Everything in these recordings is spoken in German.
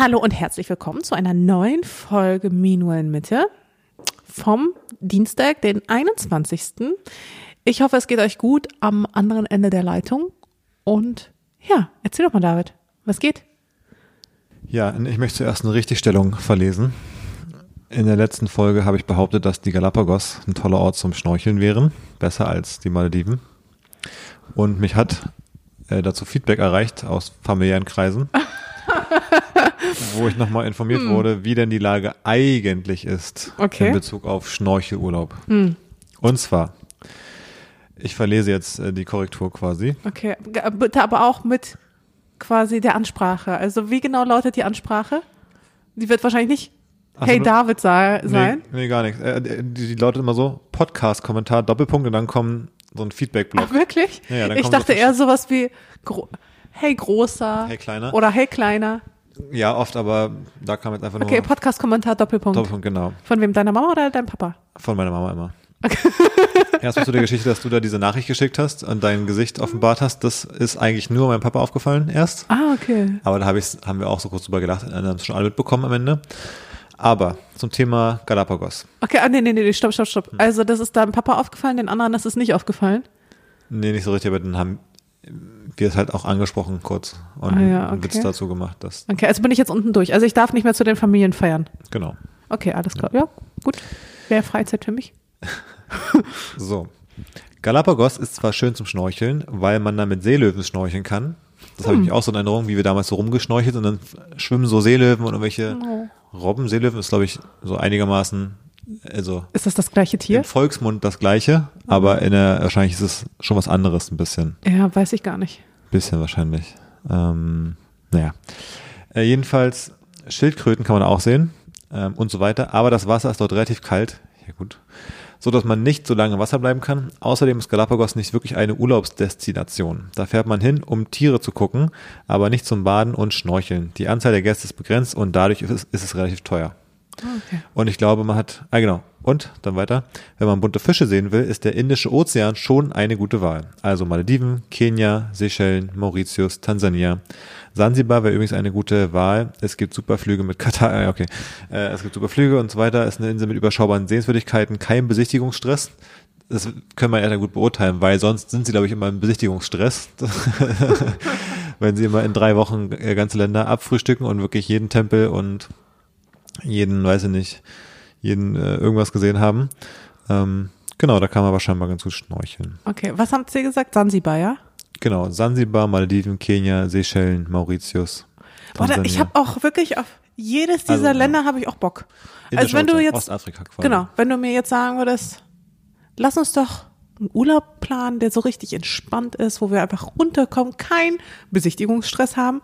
Hallo und herzlich willkommen zu einer neuen Folge Minuel Mitte vom Dienstag, den 21. Ich hoffe, es geht euch gut am anderen Ende der Leitung. Und ja, erzähl doch mal, David, was geht? Ja, ich möchte zuerst eine Richtigstellung verlesen. In der letzten Folge habe ich behauptet, dass die Galapagos ein toller Ort zum Schnorcheln wären, besser als die Malediven. Und mich hat äh, dazu Feedback erreicht aus familiären Kreisen, wo ich nochmal informiert hm. wurde, wie denn die Lage eigentlich ist okay. in Bezug auf Schnorchelurlaub. Hm. Und zwar, ich verlese jetzt äh, die Korrektur quasi. Okay, bitte aber auch mit quasi der Ansprache. Also wie genau lautet die Ansprache? Die wird wahrscheinlich nicht Hey David sei, sein? Nee, nee gar nichts. Äh, die, die lautet immer so, Podcast-Kommentar, Doppelpunkt und dann kommen so ein Feedback-Block. Wirklich? Ja, ja, ich dachte so eher sowas wie Gro Hey Großer. Hey Kleiner. Oder Hey Kleiner. Ja, oft, aber da kam jetzt einfach nur. Okay, Podcast-Kommentar, Doppelpunkt. Doppelpunkt, genau. Von wem? Deiner Mama oder deinem Papa? Von meiner Mama immer. Okay. Erstmal zu der Geschichte, dass du da diese Nachricht geschickt hast und dein Gesicht offenbart hast. Das ist eigentlich nur meinem Papa aufgefallen erst. Ah, okay. Aber da hab ich's, haben wir auch so kurz drüber gelacht, haben es schon alle mitbekommen am Ende. Aber zum Thema Galapagos. Okay, ah, nee, nee, nee, stopp, stopp, stopp. Also das ist deinem Papa aufgefallen, den anderen ist es nicht aufgefallen? Nee, nicht so richtig, aber dann haben wir es halt auch angesprochen kurz und ah, ja, okay. einen Witz dazu gemacht. Dass okay, also bin ich jetzt unten durch. Also ich darf nicht mehr zu den Familien feiern. Genau. Okay, alles klar. Ja, ja gut. Wäre Freizeit für mich. so. Galapagos ist zwar schön zum Schnorcheln, weil man da mit Seelöwen schnorcheln kann. Das hm. habe ich auch so in Erinnerung, wie wir damals so rumgeschnorchelt und dann schwimmen so Seelöwen und irgendwelche oh. Robben. Seelöwen ist, glaube ich, so einigermaßen also ist das das gleiche Tier? Im Volksmund das gleiche, aber in der, wahrscheinlich ist es schon was anderes ein bisschen. Ja, weiß ich gar nicht. Bisschen wahrscheinlich. Ähm, naja. Äh, jedenfalls, Schildkröten kann man auch sehen ähm, und so weiter, aber das Wasser ist dort relativ kalt. Ja gut. So dass man nicht so lange im Wasser bleiben kann. Außerdem ist Galapagos nicht wirklich eine Urlaubsdestination. Da fährt man hin, um Tiere zu gucken, aber nicht zum Baden und Schnorcheln. Die Anzahl der Gäste ist begrenzt und dadurch ist, ist es relativ teuer. Okay. Und ich glaube, man hat, ah genau, und dann weiter, wenn man bunte Fische sehen will, ist der Indische Ozean schon eine gute Wahl. Also Malediven, Kenia, Seychellen, Mauritius, Tansania. Sansibar wäre übrigens eine gute Wahl. Es gibt super Flüge mit Katar, äh, okay, äh, es gibt super Flüge und so weiter. Ist eine Insel mit überschaubaren Sehenswürdigkeiten, kein Besichtigungsstress. Das können wir ja gut beurteilen, weil sonst sind sie, glaube ich, immer im Besichtigungsstress. wenn sie immer in drei Wochen äh, ganze Länder abfrühstücken und wirklich jeden Tempel und jeden, weiß ich nicht, jeden äh, irgendwas gesehen haben. Ähm, genau, da kann man aber scheinbar ganz gut schnorcheln. Okay, was haben Sie gesagt? Sansibar, ja? Genau, Sansibar, Malediven, Kenia, Seychellen, Mauritius. Oder ich habe auch wirklich auf jedes dieser also, Länder habe ich auch Bock. Also wenn du jetzt Ostafrika quasi. Genau, wenn du mir jetzt sagen würdest, lass uns doch einen Urlaub planen, der so richtig entspannt ist, wo wir einfach runterkommen, keinen Besichtigungsstress haben.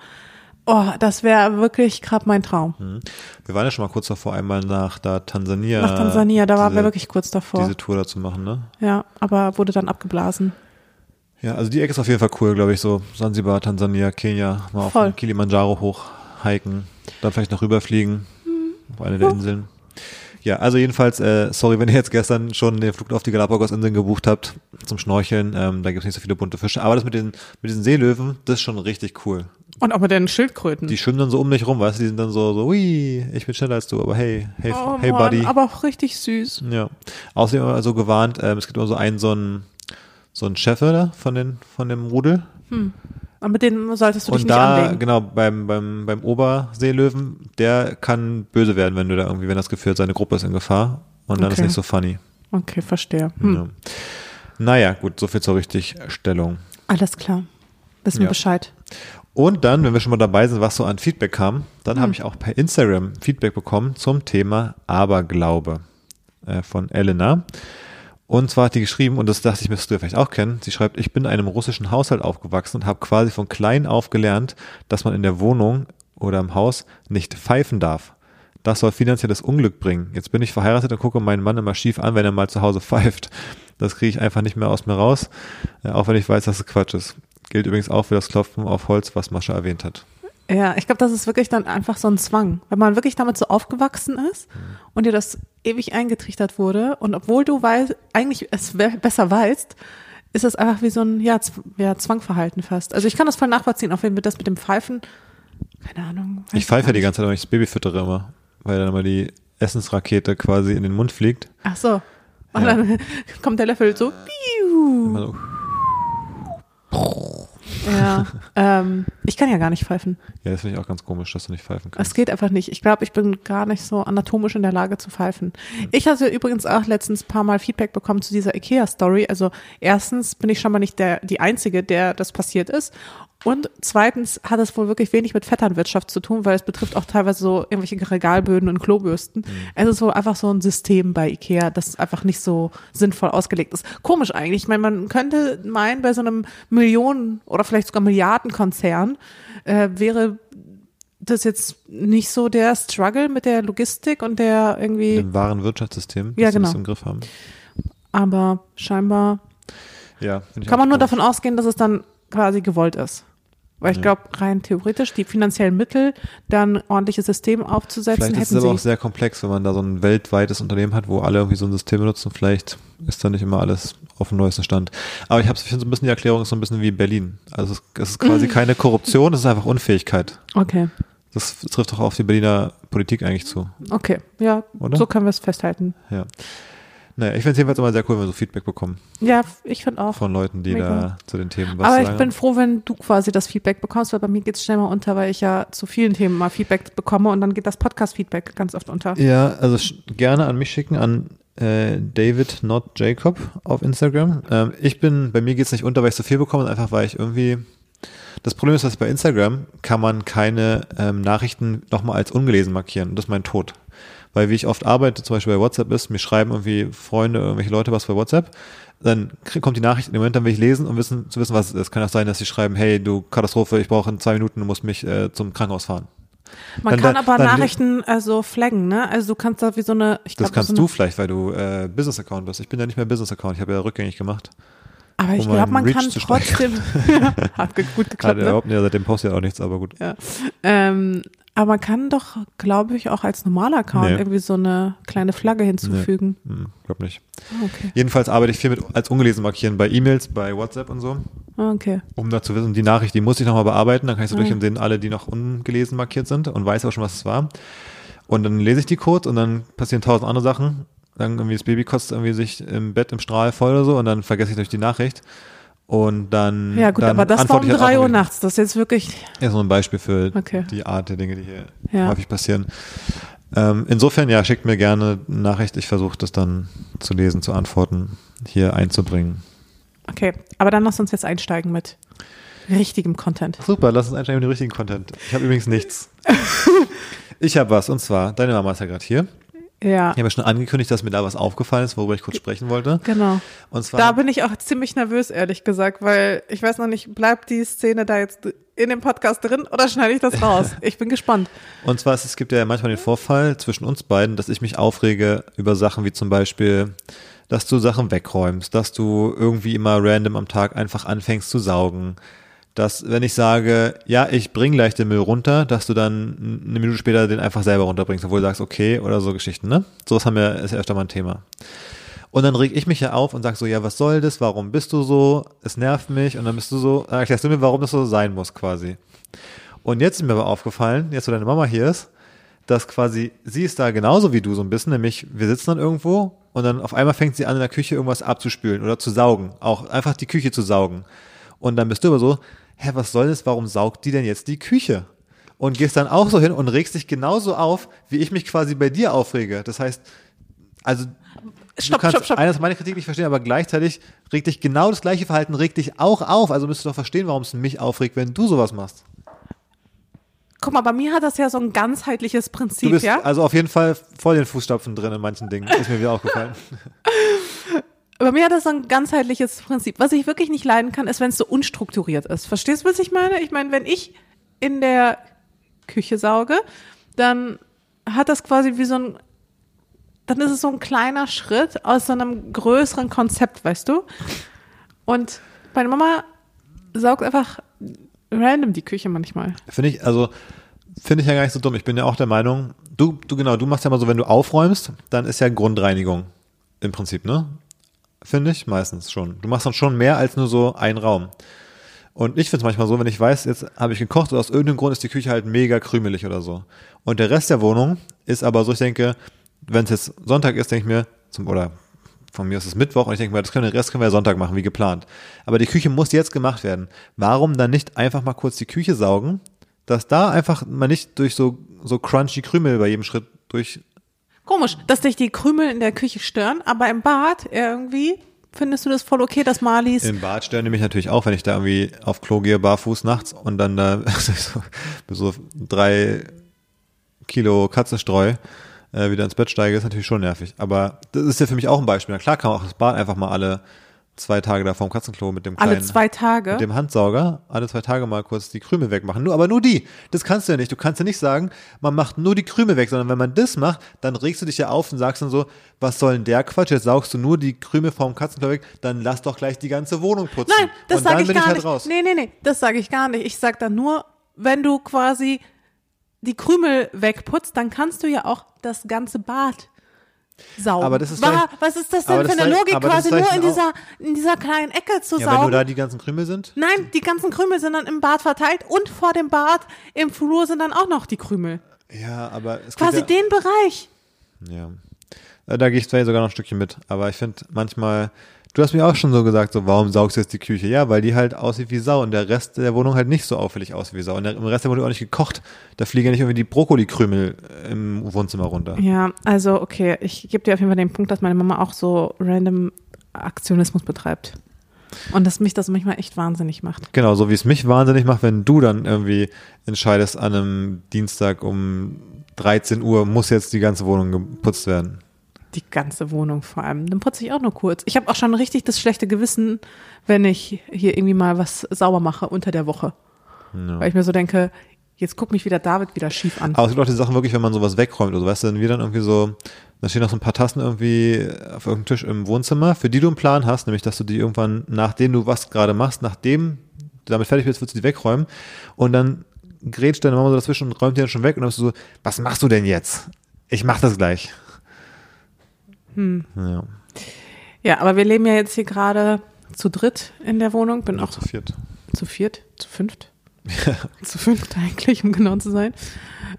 Oh, das wäre wirklich gerade mein Traum. Mhm. Wir waren ja schon mal kurz davor, einmal nach da Tansania. Nach Tansania, da waren wir wirklich kurz davor. Diese Tour da zu machen, ne? Ja, aber wurde dann abgeblasen. Ja, also die Ecke ist auf jeden Fall cool, glaube ich, so Sansibar, Tansania, Kenia, mal Voll. auf Kilimanjaro hochhiken, dann vielleicht noch rüberfliegen mhm. auf eine der Inseln. Ja, also jedenfalls, äh, sorry, wenn ihr jetzt gestern schon den Flug auf die Galapagos-Inseln gebucht habt zum Schnorcheln, ähm, da gibt's nicht so viele bunte Fische. Aber das mit den, mit diesen Seelöwen, das ist schon richtig cool. Und auch mit den Schildkröten. Die schwimmen dann so um dich rum, weißt du, die sind dann so, so, ui, ich bin schneller als du, aber hey, hey, oh, hey Mann, Buddy. Aber auch richtig süß. Ja. Außerdem also gewarnt, ähm, es gibt immer so einen, so einen, so einen Chef da von den, von dem Rudel. Hm. Und mit denen solltest du und dich da, nicht anlegen. genau, beim, beim, beim Oberseelöwen, der kann böse werden, wenn du da irgendwie, wenn das Gefühl hat, seine Gruppe ist in Gefahr. Und dann okay. ist nicht so funny. Okay, verstehe. Hm. Ja. Naja, gut, so viel zur Richtigstellung. Alles klar. Wissen wir ja. Bescheid. Und dann, wenn wir schon mal dabei sind, was so an Feedback kam, dann hm. habe ich auch per Instagram Feedback bekommen zum Thema Aberglaube äh, von Elena. Und zwar hat die geschrieben, und das dachte ich, müsstest du ja vielleicht auch kennen, sie schreibt, ich bin in einem russischen Haushalt aufgewachsen und habe quasi von klein auf gelernt, dass man in der Wohnung oder im Haus nicht pfeifen darf. Das soll finanzielles Unglück bringen. Jetzt bin ich verheiratet und gucke meinen Mann immer schief an, wenn er mal zu Hause pfeift. Das kriege ich einfach nicht mehr aus mir raus, äh, auch wenn ich weiß, dass es Quatsch ist. Gilt übrigens auch für das Klopfen auf Holz, was Mascha erwähnt hat. Ja, ich glaube, das ist wirklich dann einfach so ein Zwang. Wenn man wirklich damit so aufgewachsen ist mhm. und dir das ewig eingetrichtert wurde und obwohl du weißt, eigentlich es besser weißt, ist das einfach wie so ein ja, ja, Zwangverhalten fast. Also ich kann das voll nachvollziehen, auch wenn wir das mit dem Pfeifen Keine Ahnung. Ich pfeife ja die ganze Zeit, aber ich das Baby füttere immer, weil dann immer die Essensrakete quasi in den Mund fliegt. Ach so. Und Ja. dann kommt der Löffel so. Immer so, Ja. ähm, ich kann ja gar nicht pfeifen. ja, das finde ich auch ganz komisch, dass du nicht pfeifen kannst. Es geht einfach nicht. Ich glaube, ich bin gar nicht so anatomisch in der Lage zu pfeifen. Ich hatte übrigens auch letztens ein paar Mal Feedback bekommen zu dieser IKEA-Story. Also erstens bin ich schon mal nicht der, die Einzige, der das passiert ist. Und zweitens hat es wohl wirklich wenig mit Vetternwirtschaft zu tun, weil es betrifft auch teilweise so irgendwelche Regalböden und Klobürsten. Es ist wohl einfach so ein System bei IKEA, das einfach nicht so sinnvoll ausgelegt ist. Komisch eigentlich. Ich meine, man könnte meinen, bei so einem Millionen- oder vielleicht sogar Milliardenkonzern äh, wäre das jetzt nicht so der Struggle mit der Logistik und der irgendwie, Im wahren Wirtschaftssystem, Ja, genau. im Griff haben. aber scheinbar Ja, kann man nur davon ausgehen, dass es dann quasi gewollt ist. Weil ich glaube, rein theoretisch die finanziellen Mittel, dann ordentliches System aufzusetzen, Vielleicht ist es aber auch sehr komplex, wenn man da so ein weltweites Unternehmen hat, wo alle irgendwie so ein System benutzen. Vielleicht ist da nicht immer alles auf dem neuesten Stand. Aber ich habe so ein bisschen die Erklärung ist so ein bisschen wie Berlin. Also es, es ist quasi keine Korruption, es ist einfach Unfähigkeit. Okay, Das trifft doch auf die Berliner Politik eigentlich zu. okay, ja, Oder? so können wir es festhalten. Ja. Naja, ich finde es jedenfalls immer sehr cool, wenn wir so Feedback bekommen Ja, ich finde auch. von Leuten, die Mega. da zu den Themen was Aber ich sagen. bin froh, wenn du quasi das Feedback bekommst, weil bei mir geht es schnell mal unter, weil ich ja zu vielen Themen mal Feedback bekomme und dann geht das Podcast-Feedback ganz oft unter. Ja, also gerne an mich schicken, an äh, David Not Jacob auf Instagram. Ähm, ich bin, bei mir geht's nicht unter, weil ich so viel bekomme, einfach weil ich irgendwie. Das Problem ist, dass bei Instagram kann man keine ähm, Nachrichten nochmal als ungelesen markieren. Und das ist mein Tod. Weil wie ich oft arbeite, zum Beispiel bei WhatsApp ist, mir schreiben irgendwie Freunde, irgendwelche Leute was bei WhatsApp, dann kommt die Nachricht, im Moment dann will ich lesen und wissen, zu wissen, was es ist. Kann auch sein, dass sie schreiben, hey, du Katastrophe, ich brauche in zwei Minuten, du musst mich äh, zum Krankenhaus fahren. Man Dann- kann dann- aber dann- Nachrichten also flaggen, ne? Also du kannst da wie so eine, ich Das glaub, kannst so du eine, vielleicht, weil du äh, Business-Account bist. Ich bin ja nicht mehr Business-Account, ich habe ja rückgängig gemacht. Aber ich um glaube, man Reach kann trotzdem, hat gut Hat geklappt, ne? überhaupt nicht, seitdem postet er auch nichts, aber gut. Ja. Ähm, aber man kann doch, glaube ich, auch als normaler Account Nee. irgendwie so eine kleine Flagge hinzufügen. Hm, glaub nicht. Ah, Okay. Jedenfalls arbeite ich viel mit als ungelesen markieren bei E-Mails, bei WhatsApp und so, Ah, Okay. um da zu wissen, die Nachricht, die muss ich nochmal bearbeiten, dann kann ich so Ah. durch und sehen alle, die noch ungelesen markiert sind und weiß auch schon, was es war. Und dann lese ich die kurz und dann passieren tausend andere Sachen. Dann irgendwie das Baby kotzt irgendwie sich im Bett im Strahl voll oder so und dann vergesse ich durch die Nachricht. Und dann. Ja, gut, dann aber das war um ich halt auch drei Uhr nachts. Das ist jetzt wirklich, Ja, so ein Beispiel für Okay. die Art der Dinge, die hier Ja. häufig passieren. Ähm, insofern, ja, schickt mir gerne eine Nachricht. Ich versuche das dann zu lesen, zu antworten, hier einzubringen. okay. Aber dann lass uns jetzt einsteigen mit richtigem Content. Super, lass uns einsteigen mit dem richtigen Content. Ich habe übrigens nichts. ich habe was, und zwar, deine Mama ist ja gerade hier. Ja, Ich habe ja schon angekündigt, dass mir da was aufgefallen ist, worüber ich kurz sprechen wollte. genau. Und zwar, Da bin ich auch ziemlich nervös, ehrlich gesagt, weil ich weiß noch nicht, bleibt die Szene da jetzt in dem Podcast drin oder schneide ich das raus? Ich bin gespannt. Und zwar, es gibt ja manchmal den Vorfall zwischen uns beiden, dass ich mich aufrege über Sachen wie zum Beispiel, dass du Sachen wegräumst, dass du irgendwie immer random am Tag einfach anfängst zu saugen. Dass, wenn ich sage, ja, ich bring gleich den Müll runter, dass du dann eine Minute später den einfach selber runterbringst, obwohl du sagst, okay, oder so Geschichten, ne? Sowas haben wir, ist ja öfter mal ein Thema. Und dann reg ich mich ja auf und sag so, ja, was soll das? Warum bist du so? Es nervt mich. Und dann bist du so, dann erklärst du mir, warum das so sein muss, quasi. Und jetzt ist mir aber aufgefallen, jetzt wo deine Mama hier ist, dass quasi sie ist da genauso wie du so ein bisschen, nämlich wir sitzen dann irgendwo und dann auf einmal fängt sie an in der Küche irgendwas abzuspülen oder zu saugen, auch einfach die Küche zu saugen. Und dann bist du aber so, hä, was soll das, warum saugt die denn jetzt die Küche? Und gehst dann auch so hin und regst dich genauso auf, wie ich mich quasi bei dir aufrege. Das heißt, also Stopp, du kannst stopp, stopp. einerseits meine Kritik nicht verstehen, aber gleichzeitig regt dich genau das gleiche Verhalten, regt dich auch auf. Also müsstest du doch verstehen, warum es mich aufregt, wenn du sowas machst. Guck mal, bei mir hat das ja so ein ganzheitliches Du Prinzip, bist ja? also auf jeden Fall voll den Fußstapfen drin in manchen Dingen. Ist mir wieder aufgefallen. Bei mir hat das so ein ganzheitliches Prinzip. Was ich wirklich nicht leiden kann, ist, wenn es so unstrukturiert ist. Verstehst du, was ich meine? Ich meine, wenn ich in der Küche sauge, dann hat das quasi wie so ein, dann ist es so ein kleiner Schritt aus so einem größeren Konzept, weißt du? Und meine Mama saugt einfach random die Küche manchmal. Finde ich, also, finde ich ja gar nicht so dumm. Ich bin ja auch der Meinung, du, du genau, du machst ja mal so, wenn du aufräumst, dann ist ja Grundreinigung. Im Prinzip, ne? Finde ich, meistens schon. Du machst dann schon mehr als nur so einen Raum. Und ich finde es manchmal so, wenn ich weiß, jetzt habe ich gekocht und aus irgendeinem Grund ist die Küche halt mega krümelig oder so. Und der Rest der Wohnung ist aber so, ich denke, wenn es jetzt Sonntag ist, denke ich mir, zum, oder von mir ist es Mittwoch und ich denke mir, das können, den Rest können wir ja Sonntag machen, wie geplant. Aber die Küche muss jetzt gemacht werden. Warum dann nicht einfach mal kurz die Küche saugen, dass da einfach mal nicht durch so, so crunchy Krümel bei jedem Schritt durch. Komisch, dass dich die Krümel in der Küche stören, aber im Bad irgendwie findest du das voll okay, dass Marlies. Im Bad stören die mich natürlich auch, wenn ich da irgendwie auf Klo gehe, barfuß nachts und dann da so, so drei Kilo Katzenstreu äh, wieder ins Bett steige, ist natürlich schon nervig. Aber das ist ja für mich auch ein Beispiel. Na klar kann man auch das Bad einfach mal alle zwei Tage da vorm Katzenklo mit dem kleinen, alle zwei Tage. mit dem Handsauger alle zwei Tage mal kurz die Krümel wegmachen. Nur, aber nur die. Das kannst du ja nicht. Du kannst ja nicht sagen, man macht nur die Krümel weg, sondern wenn man das macht, dann regst du dich ja auf und sagst dann so, was soll denn der Quatsch? Jetzt saugst du nur die Krümel vorm Katzenklo weg, dann lass doch gleich die ganze Wohnung putzen. Nein, das sage ich bin gar ich halt nicht. raus. Nee, nee, nee, das sage ich gar nicht. Ich sag dann nur, wenn du quasi die Krümel wegputzt, dann kannst du ja auch das ganze Bad saugen. Aber das ist War, was ist das denn für eine Logik, quasi nur in auch- dieser, in dieser kleinen Ecke zu Ja, wenn saugen? nur da die ganzen Krümel sind. Nein, die ganzen Krümel sind dann im Bad verteilt und vor dem Bad im Flur sind dann auch noch die Krümel. Ja, aber es Quasi gibt ja, den Bereich. Ja. Äh, Da gehe ich zwar sogar noch ein Stückchen mit, aber ich finde manchmal, du hast mir auch schon so gesagt, so, warum saugst du jetzt die Küche? Ja, weil die halt aussieht wie Sau und der Rest der Wohnung halt nicht so auffällig aussieht wie Sau. Und der, im Rest der Wohnung auch nicht gekocht. Da fliegen ja nicht irgendwie die Brokkolikrümel im Wohnzimmer runter. Ja, also okay, ich gebe dir auf jeden Fall den Punkt, dass meine Mama auch so random Aktionismus betreibt. Und dass mich das manchmal echt wahnsinnig macht. Genau, so wie es mich wahnsinnig macht, wenn du dann irgendwie entscheidest, an einem Dienstag um 13 Uhr muss jetzt die ganze Wohnung geputzt werden. Die ganze Wohnung vor allem. Dann putze ich auch nur kurz. Ich habe auch schon richtig das schlechte Gewissen, wenn ich hier irgendwie mal was sauber mache unter der Woche. Ja. Weil ich mir so denke, jetzt guckt mich wieder David wieder schief an. Aber es gibt auch die Sachen wirklich, wenn man sowas wegräumt oder so, weißt du, dann wir dann irgendwie so, da stehen noch so ein paar Tassen irgendwie auf irgendeinem Tisch im Wohnzimmer, für die du einen Plan hast, nämlich, dass du die irgendwann, nachdem du was gerade machst, nachdem du damit fertig bist, willst du die wegräumen und dann grätscht deine Mama so dazwischen und räumt die dann schon weg und dann bist du so, was machst du denn jetzt? Ich mach das gleich. Hm. Ja, Ja, aber wir leben ja jetzt hier gerade zu dritt in der Wohnung. Bin auch zu viert. zu viert, zu fünft. zu fünft eigentlich, um genau zu sein.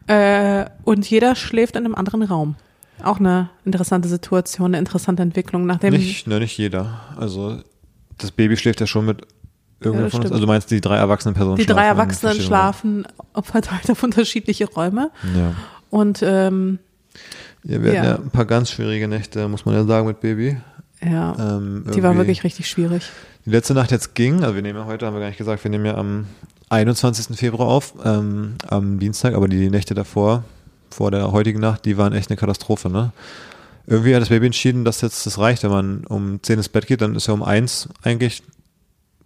Äh, und jeder schläft in einem anderen Raum. Auch eine interessante Situation, eine interessante Entwicklung. Nachdem Nicht, ne, nicht jeder. Also, das Baby schläft ja schon mit irgendjemand das von uns. Also, du meinst, die drei erwachsenen Personen die schlafen drei Erwachsenen schlafen verteilt auf unterschiedliche Räume. Ja. Und ähm, Ja, wir hatten Ja. ja ein paar ganz schwierige Nächte, muss man ja sagen, mit Baby. ja, Ähm, die war irgendwie- wirklich richtig schwierig. Die letzte Nacht jetzt ging, also wir nehmen ja heute, haben wir gar nicht gesagt, wir nehmen ja am 21. Februar auf, ähm, am Dienstag, aber die Nächte davor, vor der heutigen Nacht, die waren echt eine Katastrophe, ne? Irgendwie hat das Baby entschieden, dass jetzt das reicht, wenn man um 10 ins Bett geht, dann ist ja um 1 eigentlich,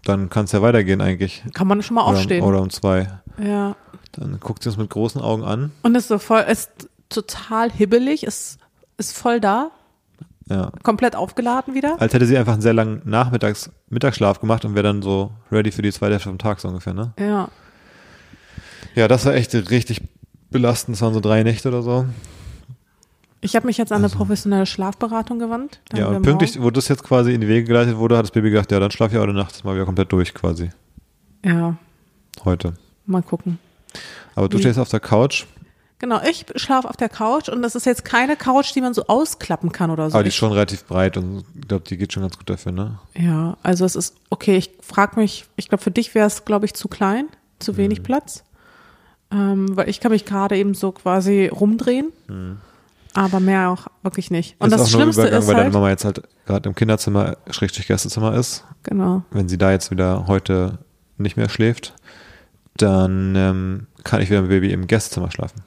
dann kann es ja weitergehen eigentlich. Kann man schon mal aufstehen. Oder, oder um 2. Ja. Dann guckt sie uns mit großen Augen an. Und ist so voll, ist total hibbelig, ist, ist voll da, Ja. komplett aufgeladen wieder. Als hätte sie einfach einen sehr langen Nachmittags Mittagsschlaf gemacht und wäre dann so ready für die zweite Hälfte vom Tag so ungefähr, ne? Ja. Ja, das war echt richtig belastend. Das waren so drei Nächte oder so. Ich habe mich jetzt an eine professionelle Schlafberatung gewandt. Also. ja, und pünktlich, wo das jetzt quasi in die Wege geleitet wurde, hat das Baby gedacht, ja, dann schlaf ich heute Nacht mal wieder komplett durch quasi. Ja, Heute. mal gucken. Aber du Wie? stehst auf der Couch, Genau, ich schlafe auf der Couch und das ist jetzt keine Couch, die man so ausklappen kann oder so. aber die ist schon relativ breit und ich glaube, die geht schon ganz gut dafür, ne? ja, also es ist okay. Ich frage mich, ich glaube, für dich wäre es, glaube ich, zu klein, zu Mhm. wenig Platz. Ähm, weil ich kann mich gerade eben so quasi rumdrehen, aber mehr auch wirklich nicht. Und Mhm. ist das Schlimmste Übergang, ist weil deine halt, Mama jetzt halt gerade im Kinderzimmer, Schrägstrich Gästezimmer ist. genau, Wenn sie da jetzt wieder heute nicht mehr schläft, dann ähm, kann ich wieder mit dem Baby im Gästezimmer schlafen.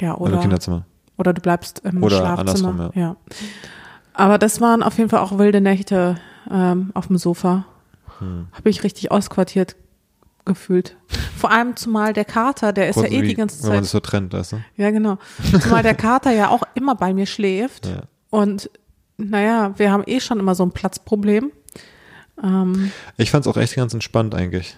Ja, Oder oder, Kinderzimmer. oder du bleibst im Oder Schlafzimmer. andersrum, ja. Aber das waren auf jeden Fall auch wilde Nächte ähm, auf dem Sofa. Hm. Habe ich richtig ausquartiert gefühlt. Vor allem zumal der Kater, der ist Kurz ja eh die ganze Wenn man Zeit. das so trennt, weißt du? Ja, genau. Zumal der Kater ja auch immer bei mir schläft. Ja. Und naja, wir haben eh schon immer so ein Platzproblem. Ähm, Ich fand's auch echt ganz entspannt eigentlich.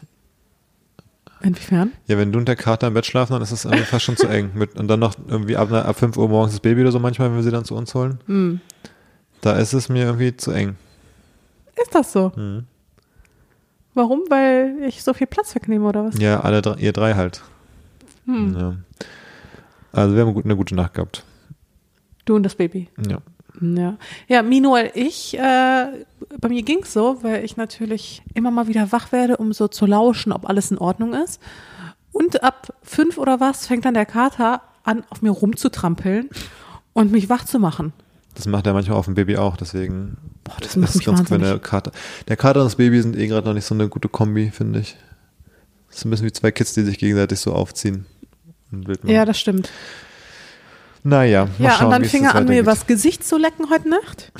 Inwiefern? Ja, wenn du und der Kater im Bett schlafen, dann ist es irgendwie fast schon zu eng. Mit, und dann noch irgendwie ab, ab 5 Uhr morgens das Baby oder so manchmal, wenn wir sie dann zu uns holen. Warum? Weil ich so viel Platz wegnehme oder was? Ja, alle drei, ihr drei halt. Hm. Ja. Also wir haben eine gute Nacht gehabt. Du und das Baby. Ja. Ja, ja Minuel, ich, äh, bei mir ging's so, weil ich natürlich immer mal wieder wach werde, um so zu lauschen, ob alles in Ordnung ist. Und ab fünf oder was fängt dann der Kater an, auf mir rumzutrampeln und mich wach zu machen. Das macht er manchmal auf dem Baby auch, deswegen Boah, das macht mich ganz wahnsinnig. der Kater. Der Kater und das Baby sind eh gerade noch nicht so eine gute Kombi, finde ich. Das ist ein bisschen wie zwei Kids, die sich gegenseitig so aufziehen. Ja, das stimmt. Naja, mal Ja, schauen, und dann fing er an, mir übers Gesicht zu lecken heute Nacht.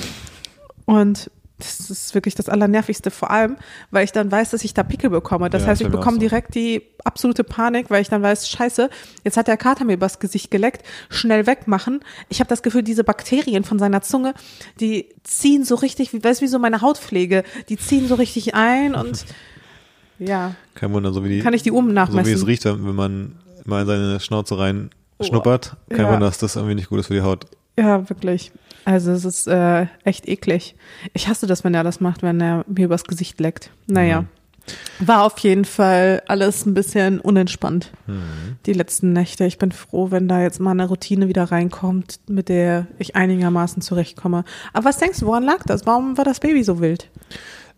Und das ist wirklich das Allernervigste, vor allem, weil ich dann weiß, dass ich da Pickel bekomme. Das Ja, heißt, ich bekomme so. direkt die absolute Panik, weil ich dann weiß, scheiße, jetzt hat der Kater mir übers Gesicht geleckt, schnell wegmachen. Ich habe das Gefühl, diese Bakterien von seiner Zunge, die ziehen so richtig, wie weißt du, wie so meine Hautpflege, die ziehen so richtig ein und ja, Kein Wunder, so wie die, kann ich die Uhren so wie nachmessen. es riecht, wenn wenn man mal in seine Schnauze rein schnuppert. Kein Ja. Wunder, dass das irgendwie nicht gut ist für die Haut. Ja, wirklich. Also es ist äh, echt eklig. Ich hasse das, wenn er das macht, wenn er mir übers Gesicht leckt. Naja. War auf jeden Fall alles ein bisschen unentspannt. Die letzten Nächte. Ich bin froh, wenn da jetzt mal eine Routine wieder reinkommt, mit der ich einigermaßen zurechtkomme. Aber was denkst du, woran lag das? Warum war das Baby so wild?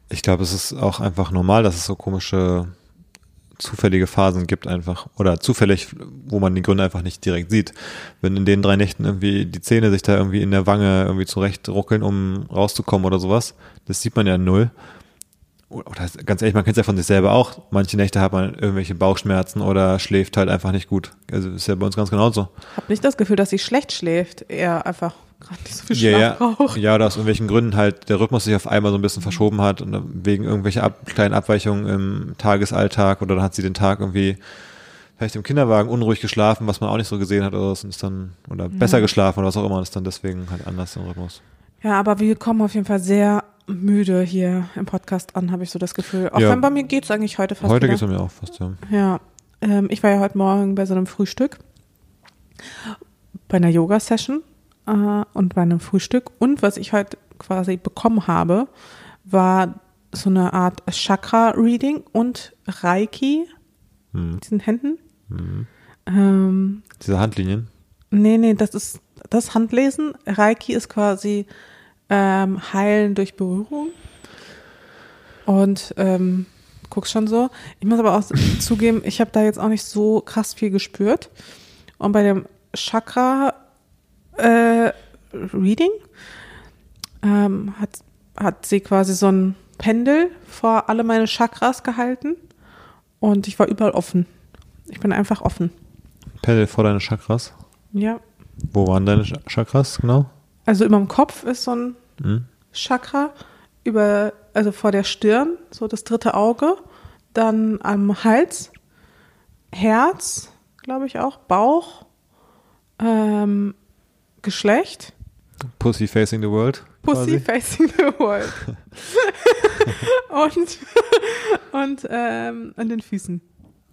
Ich glaube, es ist auch einfach normal, dass es so komische zufällige Phasen gibt einfach oder zufällig, wo man die Gründe einfach nicht direkt sieht. Wenn in den drei Nächten irgendwie die Zähne sich da irgendwie in der Wange irgendwie zurecht ruckeln, um rauszukommen oder sowas, das sieht man ja null. Oder ganz ehrlich, man kennt es ja von sich selber auch. Manche Nächte hat man irgendwelche Bauchschmerzen oder schläft halt einfach nicht gut. Also ist ja bei uns ganz genauso. Hab nicht das Gefühl, dass sie schlecht schläft. Eher einfach gerade nicht so viel Ja, Schlaf ja, braucht. ja, oder aus irgendwelchen Gründen halt der Rhythmus sich auf einmal so ein bisschen verschoben hat und wegen irgendwelcher ab, kleinen Abweichungen im Tagesalltag oder dann hat sie den Tag irgendwie vielleicht im Kinderwagen unruhig geschlafen, was man auch nicht so gesehen hat oder so, ist dann oder besser geschlafen oder was auch immer und ist dann deswegen halt anders im Rhythmus. Ja, aber wir kommen auf jeden Fall sehr müde hier im Podcast an, habe ich so das Gefühl. Auch Ja. wenn bei mir geht's eigentlich heute fast Heute wieder. geht's bei mir auch fast, ja. Ja, ähm, ich war ja heute Morgen bei so einem Frühstück, bei einer Yoga-Session äh, und bei einem Frühstück. Und was ich heute quasi bekommen habe, war so eine Art Chakra-Reading und Reiki Hm. mit diesen Händen. Ähm, Diese Handlinien. nee, nee, das ist das Handlesen. Reiki ist quasi ähm, Heilen durch Berührung. Und ähm, guckst schon so. Ich muss aber auch zugeben, ich habe da jetzt auch nicht so krass viel gespürt. Und bei dem Chakra äh, Reading ähm, hat, hat sie quasi so ein Pendel vor alle meine Chakras gehalten. Und ich war überall offen. Ich bin einfach offen. Pendel vor deine Chakras. Ja. Wo waren deine Ch- Chakras genau? Also über dem Kopf ist so ein Hm? Chakra, über, also vor der Stirn, so das dritte Auge, dann am Hals, Herz, glaube ich auch, Bauch, ähm, Geschlecht, Pussy facing the world. Pussy quasi. facing the world. und und ähm, an den Füßen.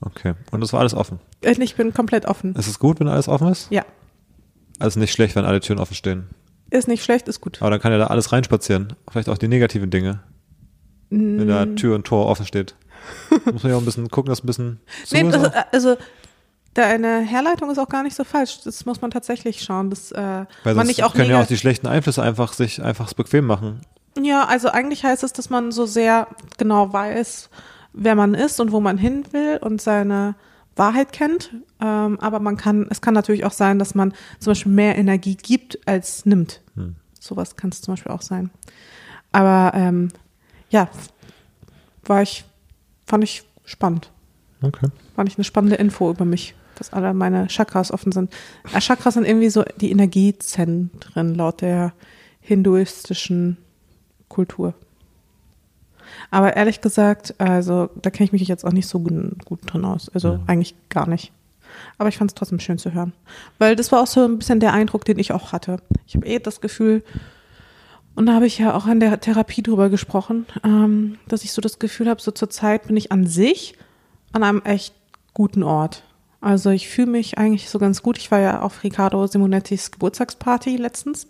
Okay. Und das war alles offen. Äh, Ich bin komplett offen. Ist es gut, wenn alles offen ist? Ja. Also nicht schlecht, wenn alle Türen offen stehen. Ist nicht schlecht, ist gut. Aber dann kann ja da alles reinspazieren. Vielleicht auch die negativen Dinge. Wenn da Mm. Tür und Tor offen steht. Muss man ja auch ein bisschen gucken, dass ein bisschen Nee, das, auch. also deine Herleitung ist auch gar nicht so falsch. Das muss man tatsächlich schauen, dass äh, Weil man nicht auch können ja auch die schlechten Einflüsse einfach sich einfach bequem machen. Ja, also eigentlich heißt es, dass man so sehr genau weiß, wer man ist und wo man hin will und seine Wahrheit kennt. Ähm, aber man kann, es kann natürlich auch sein, dass man zum Beispiel mehr Energie gibt als nimmt. Hm. Sowas kann es zum Beispiel auch sein. Aber ähm, ja, war ich, fand ich spannend. Okay. Fand ich eine spannende Info über mich, dass alle meine Chakras offen sind. Äh, Chakras sind irgendwie so die Energiezentren laut der hinduistischen Kultur. Aber ehrlich gesagt, also da kenne ich mich jetzt auch nicht so gut, gut drin aus. Also Ja. eigentlich gar nicht. Aber ich fand es trotzdem schön zu hören. Weil das war auch so ein bisschen der Eindruck, den ich auch hatte. Ich habe eh das Gefühl, und da habe ich ja auch in der Therapie drüber gesprochen, ähm, dass ich so das Gefühl habe, so zur Zeit bin ich an sich an einem echt guten Ort. Also ich fühle mich eigentlich so ganz gut. Ich war ja auf Riccardo Simonettis Geburtstagsparty letztens.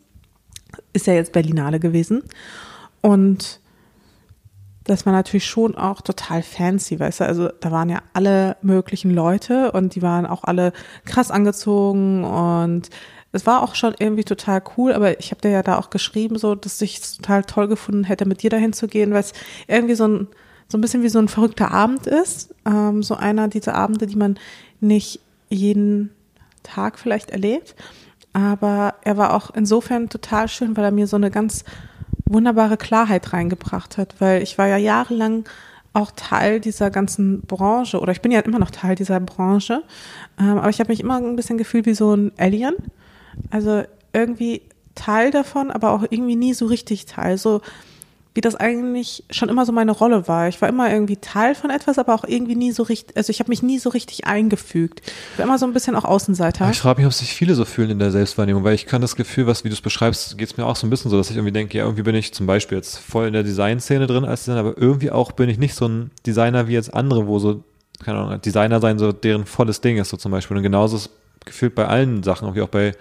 Ist ja jetzt Berlinale gewesen. Und das war natürlich schon auch total fancy, weißt du, also da waren ja alle möglichen Leute und die waren auch alle krass angezogen und es war auch schon irgendwie total cool, aber ich habe dir ja da auch geschrieben, so, dass ich es total toll gefunden hätte, mit dir dahin zu gehen, weil es irgendwie so ein, so ein bisschen wie so ein verrückter Abend ist. Ähm, so einer dieser Abende, die man nicht jeden Tag vielleicht erlebt. Aber er war auch insofern total schön, weil er mir so eine ganz wunderbare Klarheit reingebracht hat, weil ich war ja jahrelang auch Teil dieser ganzen Branche oder ich bin ja immer noch Teil dieser Branche, ähm, aber ich habe mich immer ein bisschen gefühlt wie so ein Alien. Also irgendwie Teil davon, aber auch irgendwie nie so richtig Teil. So wie das eigentlich schon immer so meine Rolle war. Ich war immer irgendwie Teil von etwas, aber auch irgendwie nie so richtig, also ich habe mich nie so richtig eingefügt. Ich war immer so ein bisschen auch Außenseiter. Ich frage mich, ob sich viele so fühlen in der Selbstwahrnehmung, weil ich kann das Gefühl, was wie du es beschreibst, geht es mir auch so ein bisschen so, dass ich irgendwie denke, ja, irgendwie bin ich zum Beispiel jetzt voll in der Designszene drin als Designer, aber irgendwie auch bin ich nicht so ein Designer wie jetzt andere, wo so, keine Ahnung, Designer sein so deren volles Ding ist, so zum Beispiel. Und genauso ist gefühlt bei allen Sachen, wie auch bei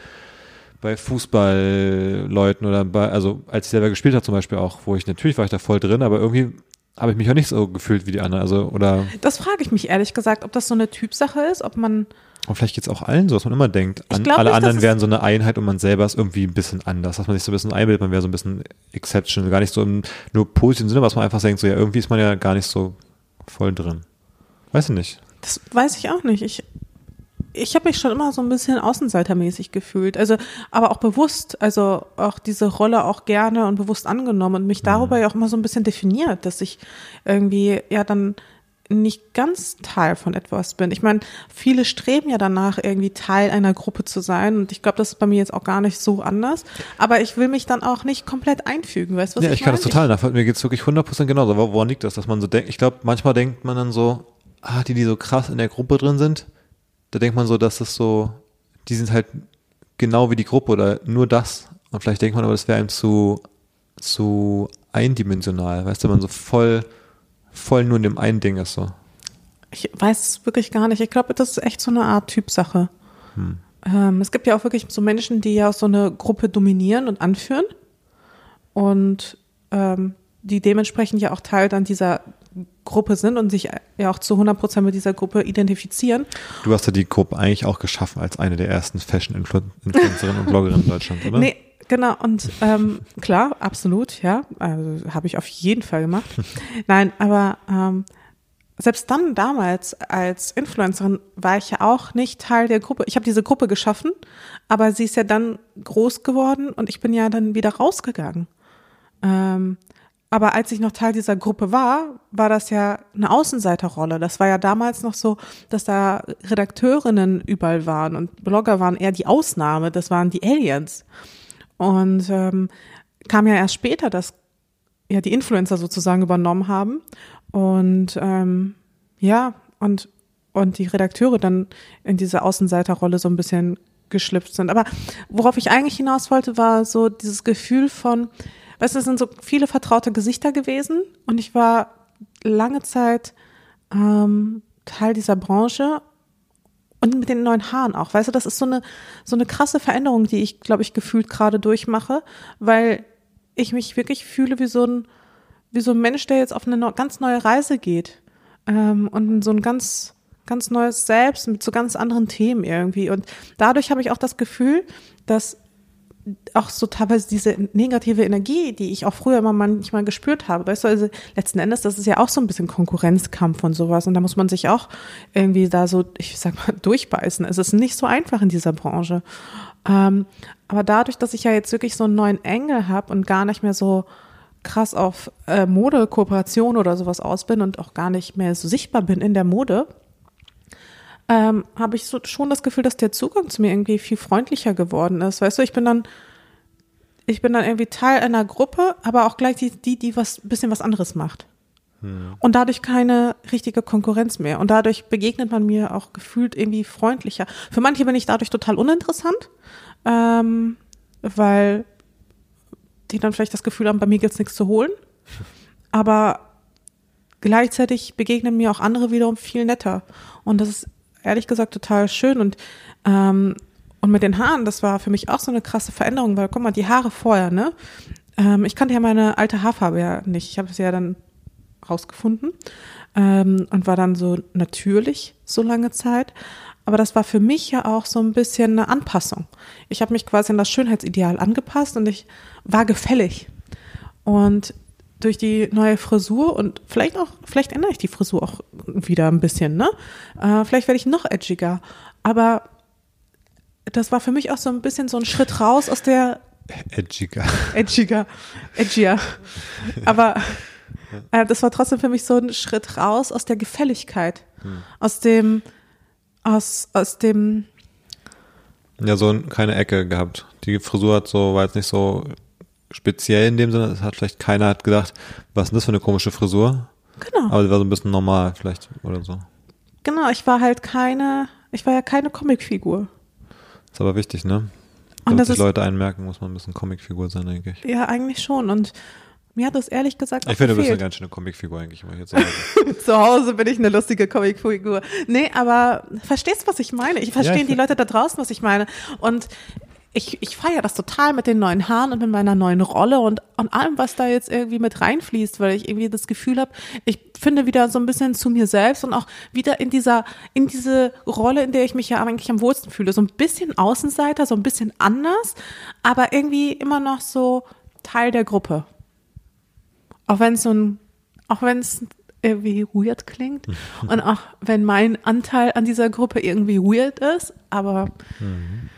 bei Fußballleuten oder bei, also als ich selber gespielt habe zum Beispiel auch, wo ich natürlich war ich da voll drin, aber irgendwie habe ich mich auch nicht so gefühlt wie die anderen. Also, oder. Das frage ich mich ehrlich gesagt, ob das so eine Typsache ist, ob man. Und vielleicht geht es auch allen so, dass man immer denkt, an, alle nicht, anderen wären so eine Einheit und man selber ist irgendwie ein bisschen anders, dass man sich so ein bisschen einbildet, man wäre so ein bisschen exceptional, gar nicht so im nur positiven Sinne, was man einfach denkt, so ja, irgendwie ist man ja gar nicht so voll drin. Weiß ich nicht. Das weiß ich auch nicht. Ich ich habe mich schon immer so ein bisschen außenseitermäßig gefühlt. Also, aber auch bewusst, also auch diese Rolle auch gerne und bewusst angenommen und mich darüber mhm. ja auch immer so ein bisschen definiert, dass ich irgendwie ja dann nicht ganz Teil von etwas bin. Ich meine, viele streben ja danach, irgendwie Teil einer Gruppe zu sein. Und ich glaube, das ist bei mir jetzt auch gar nicht so anders. Aber ich will mich dann auch nicht komplett einfügen. Weißt du, was ja, ich, ich kann das total nachvollziehen. Mir geht's wirklich 100% genauso. Woran liegt das, dass man so denkt? Ich glaube, manchmal denkt man dann so, ah, die, die so krass in der Gruppe drin sind, da denkt man so, dass es so, die sind halt genau wie die Gruppe oder nur das. Und vielleicht denkt man aber, das wäre einem zu, zu eindimensional, weißt du, man so voll, voll nur in dem einen Ding ist so. Ich weiß es wirklich gar nicht. Ich glaube, das ist echt so eine Art Typsache. Hm. Ähm, es gibt ja auch wirklich so Menschen, die ja so eine Gruppe dominieren und anführen und ähm, die dementsprechend ja auch Teil dann dieser Gruppe sind und sich ja auch zu 100 Prozent mit dieser Gruppe identifizieren. Du hast ja die Gruppe eigentlich auch geschaffen als eine der ersten Fashion-Influencerinnen und Bloggerinnen in Deutschland, oder? Nee, genau. Und ähm, klar, absolut, ja. Also habe ich auf jeden Fall gemacht. Nein, aber ähm, selbst dann damals als Influencerin war ich ja auch nicht Teil der Gruppe. Ich habe diese Gruppe geschaffen, aber sie ist ja dann groß geworden und ich bin ja dann wieder rausgegangen. Ähm, aber als ich noch Teil dieser Gruppe war, war das ja eine Außenseiterrolle. Das war ja damals noch so, dass da Redakteurinnen überall waren und Blogger waren eher die Ausnahme. Das waren die Aliens. Und ähm, kam ja erst später, dass ja die Influencer sozusagen übernommen haben und ähm, ja und und die Redakteure dann in diese Außenseiterrolle so ein bisschen geschlüpft sind. Aber worauf ich eigentlich hinaus wollte, war so dieses Gefühl von weißt du, es sind so viele vertraute Gesichter gewesen und ich war lange Zeit ähm, Teil dieser Branche und mit den neuen Haaren auch. Weißt du, das ist so eine so eine krasse Veränderung, die ich, glaube ich, gefühlt gerade durchmache, weil ich mich wirklich fühle wie so ein wie so ein Mensch, der jetzt auf eine ganz neue Reise geht ähm, und so ein ganz ganz neues Selbst mit so ganz anderen Themen irgendwie. Und dadurch habe ich auch das Gefühl, dass auch so teilweise diese negative Energie, die ich auch früher immer manchmal gespürt habe. Weißt du, also letzten Endes, das ist ja auch so ein bisschen Konkurrenzkampf und sowas. Und da muss man sich auch irgendwie da so, ich sag mal, durchbeißen. Es ist nicht so einfach in dieser Branche. Ähm, aber dadurch, dass ich ja jetzt wirklich so einen neuen Engel habe und gar nicht mehr so krass auf äh, Mode, Kooperation oder sowas aus bin und auch gar nicht mehr so sichtbar bin in der Mode, ähm, habe ich so schon das Gefühl, dass der Zugang zu mir irgendwie viel freundlicher geworden ist. Weißt du, ich bin dann, ich bin dann irgendwie Teil einer Gruppe, aber auch gleich die, die, die was, bisschen was anderes macht. Hm. Und dadurch keine richtige Konkurrenz mehr. Und dadurch begegnet man mir auch gefühlt irgendwie freundlicher. Für manche bin ich dadurch total uninteressant, ähm, weil die dann vielleicht das Gefühl haben, bei mir gibt's nichts zu holen. Aber gleichzeitig begegnen mir auch andere wiederum viel netter. Und das ist ehrlich gesagt total schön und ähm, und mit den Haaren, das war für mich auch so eine krasse Veränderung, weil guck mal, die Haare vorher, ne? Ähm, ich kannte ja meine alte Haarfarbe ja nicht. Ich habe es ja dann rausgefunden ähm, und war dann so natürlich so lange Zeit. Aber das war für mich ja auch so ein bisschen eine Anpassung. Ich habe mich quasi an das Schönheitsideal angepasst und ich war gefällig. Und durch die neue Frisur und vielleicht auch, vielleicht ändere ich die Frisur auch wieder ein bisschen, ne? Äh, vielleicht werde ich noch edgiger. Aber das war für mich auch so ein bisschen so ein Schritt raus aus der Edgiger. edgiger, edgier. Aber äh, das war trotzdem für mich so ein Schritt raus aus der Gefälligkeit, hm. aus dem, aus, aus dem. Ja, so keine Ecke gehabt. Die Frisur hat so, war jetzt nicht so speziell in dem Sinne, es hat vielleicht keiner hat gedacht, was ist denn das für eine komische Frisur? Genau. Aber sie war so ein bisschen normal vielleicht oder so. Genau, ich war halt keine, ich war ja keine Comicfigur. Ist aber wichtig, ne? Damit sich Leute einmerken, muss man ein bisschen Comicfigur sein, denke ich. Ja, eigentlich schon. Und mir hat das ehrlich gesagt auch Ich finde, du bist eine ganz schöne Comicfigur eigentlich immer hier zu Hause. zu Hause bin ich eine lustige Comicfigur. Nee, aber verstehst du, was ich meine? Ich verstehe ja, die Leute da draußen, was ich meine. Und ich, ich feiere das total mit den neuen Haaren und mit meiner neuen Rolle und, und allem, was da jetzt irgendwie mit reinfließt, weil ich irgendwie das Gefühl habe, ich finde wieder so ein bisschen zu mir selbst und auch wieder in dieser, in diese Rolle, in der ich mich ja eigentlich am wohlsten fühle. So ein bisschen Außenseiter, so ein bisschen anders, aber irgendwie immer noch so Teil der Gruppe. Auch wenn es so ein, auch wenn es irgendwie weird klingt und auch wenn mein Anteil an dieser Gruppe irgendwie weird ist, aber mhm.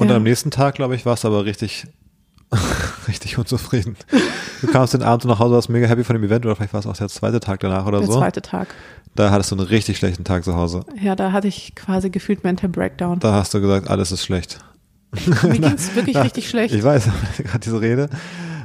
Und ja. am nächsten Tag, glaube ich, warst du aber richtig, richtig unzufrieden. Du kamst den Abend nach Hause, warst mega happy von dem Event oder vielleicht war es auch der zweite Tag danach oder der so. Der zweite Tag. Da hattest du einen richtig schlechten Tag zu Hause. Ja, da hatte ich quasi gefühlt Mental Breakdown. Da hast du gesagt, alles ist schlecht. Mir ging es wirklich Na, richtig schlecht. Ich weiß, gerade diese Rede.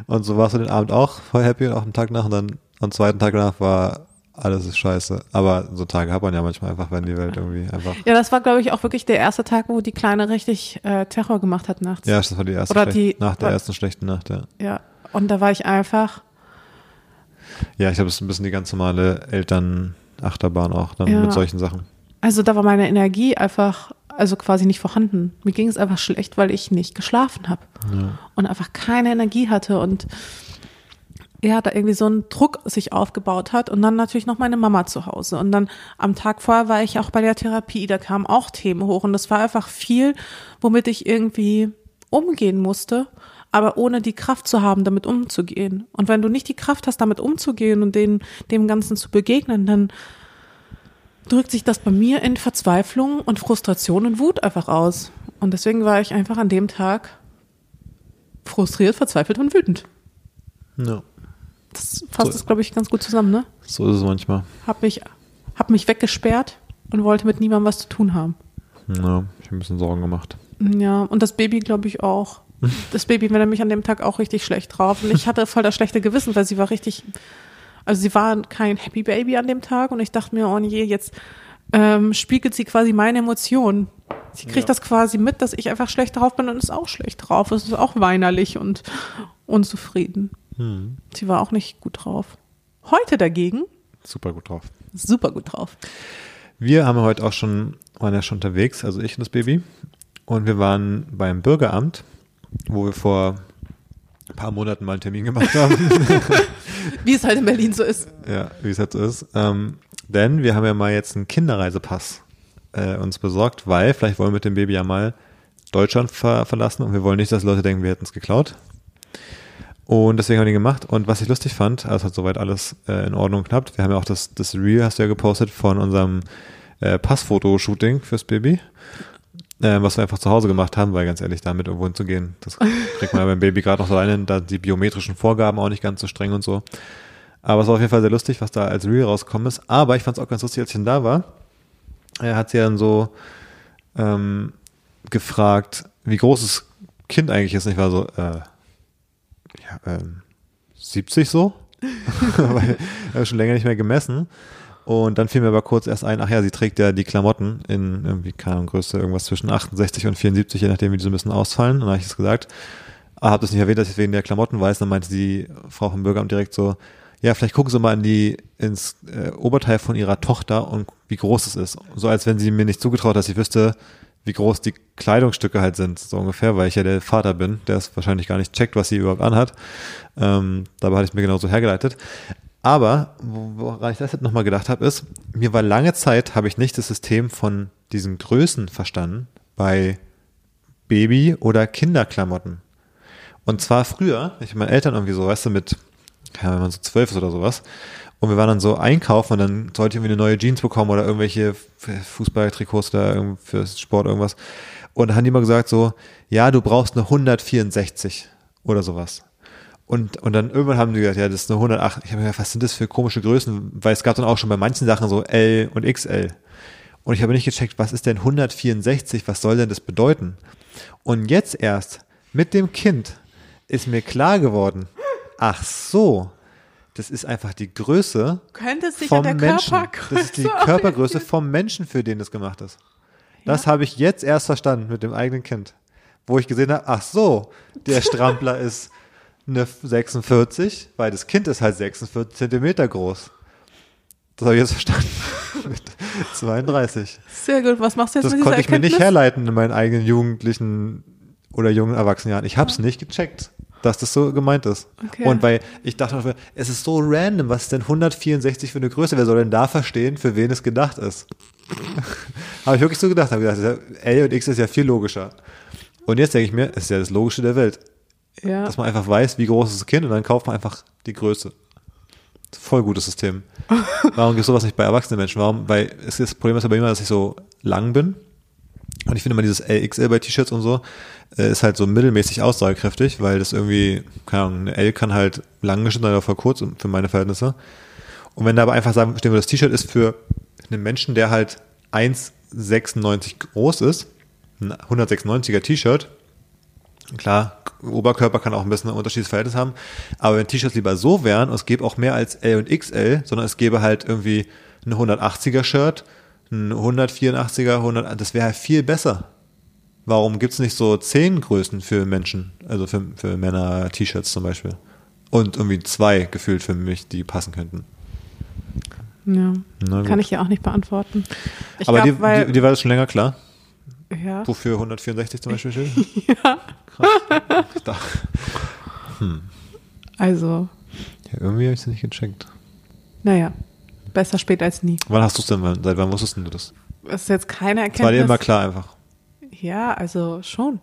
Und so warst du den Abend auch voll happy und auch am Tag nach und dann am zweiten Tag danach war alles ist scheiße. Aber so Tage hat man ja manchmal einfach, wenn die Welt irgendwie einfach. Ja, das war, glaube ich, auch wirklich der erste Tag, wo die Kleine richtig äh, Terror gemacht hat nachts. Ja, das war die erste Oder die, nach der war, ersten schlechten Nacht, ja. Ja, und da war ich einfach. Ja, ich habe es ein bisschen die ganz normale Elternachterbahn auch dann ja. mit solchen Sachen. Also da war meine Energie einfach, also quasi nicht vorhanden. Mir ging es einfach schlecht, weil ich nicht geschlafen habe ja. und einfach keine Energie hatte und ja, da irgendwie so ein Druck sich aufgebaut hat und dann natürlich noch meine Mama zu Hause. Und dann am Tag vorher war ich auch bei der Therapie, da kamen auch Themen hoch und das war einfach viel, womit ich irgendwie umgehen musste, aber ohne die Kraft zu haben, damit umzugehen. Und wenn du nicht die Kraft hast, damit umzugehen und dem, dem Ganzen zu begegnen, dann drückt sich das bei mir in Verzweiflung und Frustration und Wut einfach aus. Und deswegen war ich einfach an dem Tag frustriert, verzweifelt und wütend. Ja. Das fasst so, es, glaube ich, ganz gut zusammen, ne? So ist es manchmal. Hab mich, hab mich weggesperrt und wollte mit niemandem was zu tun haben. Ja, ich habe ein bisschen Sorgen gemacht. Ja, und das Baby, glaube ich, auch. Das Baby war nämlich an dem Tag auch richtig schlecht drauf. Und ich hatte voll das schlechte Gewissen, weil sie war richtig, also sie war kein Happy Baby an dem Tag. Und ich dachte mir, oh je, jetzt ähm, spiegelt sie quasi meine Emotionen. Sie kriegt ja. das quasi mit, dass ich einfach schlecht drauf bin und ist auch schlecht drauf. Es ist auch weinerlich und unzufrieden. Hm. Sie war auch nicht gut drauf. Heute dagegen. Super gut drauf. Super gut drauf. Wir haben heute auch schon, waren ja schon unterwegs, also ich und das Baby. Und wir waren beim Bürgeramt, wo wir vor ein paar Monaten mal einen Termin gemacht haben. wie es halt in Berlin so ist. Ja, wie es halt so ist. Ähm, denn wir haben ja mal jetzt einen Kinderreisepass äh, uns besorgt, weil vielleicht wollen wir mit dem Baby ja mal Deutschland ver verlassen und wir wollen nicht, dass Leute denken, wir hätten es geklaut. Und deswegen haben wir den gemacht. Und was ich lustig fand, also hat soweit alles äh, in Ordnung geklappt. Wir haben ja auch das, das Reel, hast du ja gepostet, von unserem äh, Passfotoshooting fürs Baby. Äh, was wir einfach zu Hause gemacht haben, weil ganz ehrlich, damit irgendwo hinzugehen, das kriegt man ja beim Baby gerade noch so rein, da die biometrischen Vorgaben auch nicht ganz so streng und so. Aber es war auf jeden Fall sehr lustig, was da als Reel rausgekommen ist. Aber ich fand es auch ganz lustig, als ich dann da war. Er hat sie dann so ähm, gefragt, wie groß das Kind eigentlich ist. Und ich war so, äh, ja, ähm, 70 so. Weil habe schon länger nicht mehr gemessen. Und dann fiel mir aber kurz erst ein, ach ja, sie trägt ja die Klamotten in irgendwie, keine Ahnung, Größe irgendwas zwischen 68 und 74, je nachdem, wie die so ein bisschen ausfallen. Und dann habe ich es gesagt. Aber habe das nicht erwähnt, dass ich wegen der Klamotten weiß. Dann meinte die Frau vom Bürgeramt direkt so, ja, vielleicht gucken Sie mal in die, ins äh, Oberteil von Ihrer Tochter und wie groß es ist. So als wenn sie mir nicht zugetraut, dass ich wüsste, wie groß die Kleidungsstücke halt sind, so ungefähr, weil ich ja der Vater bin, der es wahrscheinlich gar nicht checkt, was sie überhaupt anhat. Ähm, dabei hatte ich mir genauso hergeleitet. Aber woran ich das jetzt nochmal gedacht habe, ist, mir war lange Zeit, habe ich nicht das System von diesen Größen verstanden bei Baby- oder Kinderklamotten. Und zwar früher, ich mit meinen Eltern irgendwie so, weißt du, mit, ja, wenn man so zwölf ist oder sowas, und wir waren dann so einkaufen und dann sollte ich irgendwie eine neue Jeans bekommen oder irgendwelche Fußballtrikots oder für Sport irgendwas. Und dann haben die immer gesagt so, ja, du brauchst eine 164 oder sowas. Und, und dann irgendwann haben die gesagt, ja, das ist eine 108. Ich habe mir gedacht, was sind das für komische Größen? Weil es gab dann auch schon bei manchen Sachen so L und XL. Und ich habe nicht gecheckt, was ist denn 164? Was soll denn das bedeuten? Und jetzt erst mit dem Kind ist mir klar geworden, ach so, das ist einfach die Größe Könnte sich vom an der Menschen. Körpergröße Das ist die Körpergröße vom Menschen, für den das gemacht ist. Das habe ich jetzt erst verstanden mit dem eigenen Kind. Wo ich gesehen habe, ach so, der Strampler ist eine 46, weil das Kind ist halt 46 Zentimeter groß. Das habe ich jetzt verstanden. mit 32. Sehr gut. Was machst du jetzt Das mit dieser konnte ich mir nicht Erkenntnis? herleiten in meinen eigenen jugendlichen oder jungen Erwachsenenjahren. Ich habe es nicht gecheckt, dass das so gemeint ist. Okay. Und weil ich dachte, es ist so random, was ist denn 164 für eine Größe? Wer soll denn da verstehen, für wen es gedacht ist? habe ich wirklich so gedacht. Habe gedacht, L und X ist ja viel logischer. Und jetzt denke ich mir, es ist ja das Logische der Welt, Ja. dass man einfach weiß, wie groß ist das Kind und dann kauft man einfach die Größe. Voll gutes System. Warum gibt es sowas nicht bei erwachsenen Menschen? Warum? Weil es das Problem ist ja bei mir, immer, dass ich so lang bin. Und ich finde immer dieses LXL bei T-Shirts und so äh, ist halt so mittelmäßig aussagekräftig, weil das irgendwie, keine Ahnung, eine L kann halt lang geschnitten sein oder voll kurz für meine Verhältnisse. Und wenn da aber einfach sagen, stehen wir, das T-Shirt ist für einen Menschen, der halt 1,96 groß ist, ein 196er T-Shirt, Klar, Oberkörper kann auch ein bisschen ein unterschiedliches Verhältnis haben, aber wenn T-Shirts lieber so wären, es gäbe auch mehr als L und XL, sondern es gäbe halt irgendwie ein 180er Shirt, ein 184er, 100, das wäre halt viel besser. Warum gibt's nicht so zehn Größen für Menschen, also für, für Männer T-Shirts zum Beispiel? Und irgendwie zwei gefühlt für mich, die passen könnten. ja. Kann ich ja auch nicht beantworten. Ich Aber glaub, dir, dir, war das schon länger klar, ja. wofür 164 zum Beispiel steht? ja. Krass. Ich dachte, Also, ja, irgendwie habe ich es nicht gecheckt. naja, besser spät als nie. Wann hast du es denn, seit wann wusstest du das? Das ist jetzt keine Das war dir Erkenntnis. immer klar einfach. Ja, also schon.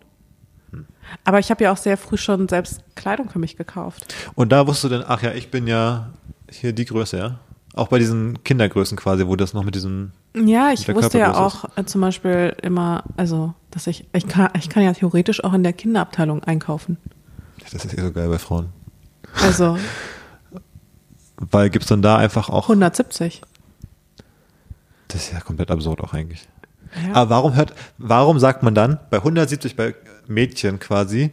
Aber ich habe ja auch sehr früh schon selbst Kleidung für mich gekauft. Und da wusstest du denn, ach ja, ich bin ja hier die Größe, ja? Auch bei diesen Kindergrößen quasi, wo das noch mit diesen, Ja, ich wusste ja auch äh, zum Beispiel immer, also, dass ich, ich kann, ich kann ja theoretisch auch in der Kinderabteilung einkaufen. das ist eh so geil bei Frauen. Also Weil gibt's dann da einfach auch, 170. das ist ja komplett absurd auch eigentlich. Ja. Aber warum hört, warum sagt man dann bei 170 bei Mädchen quasi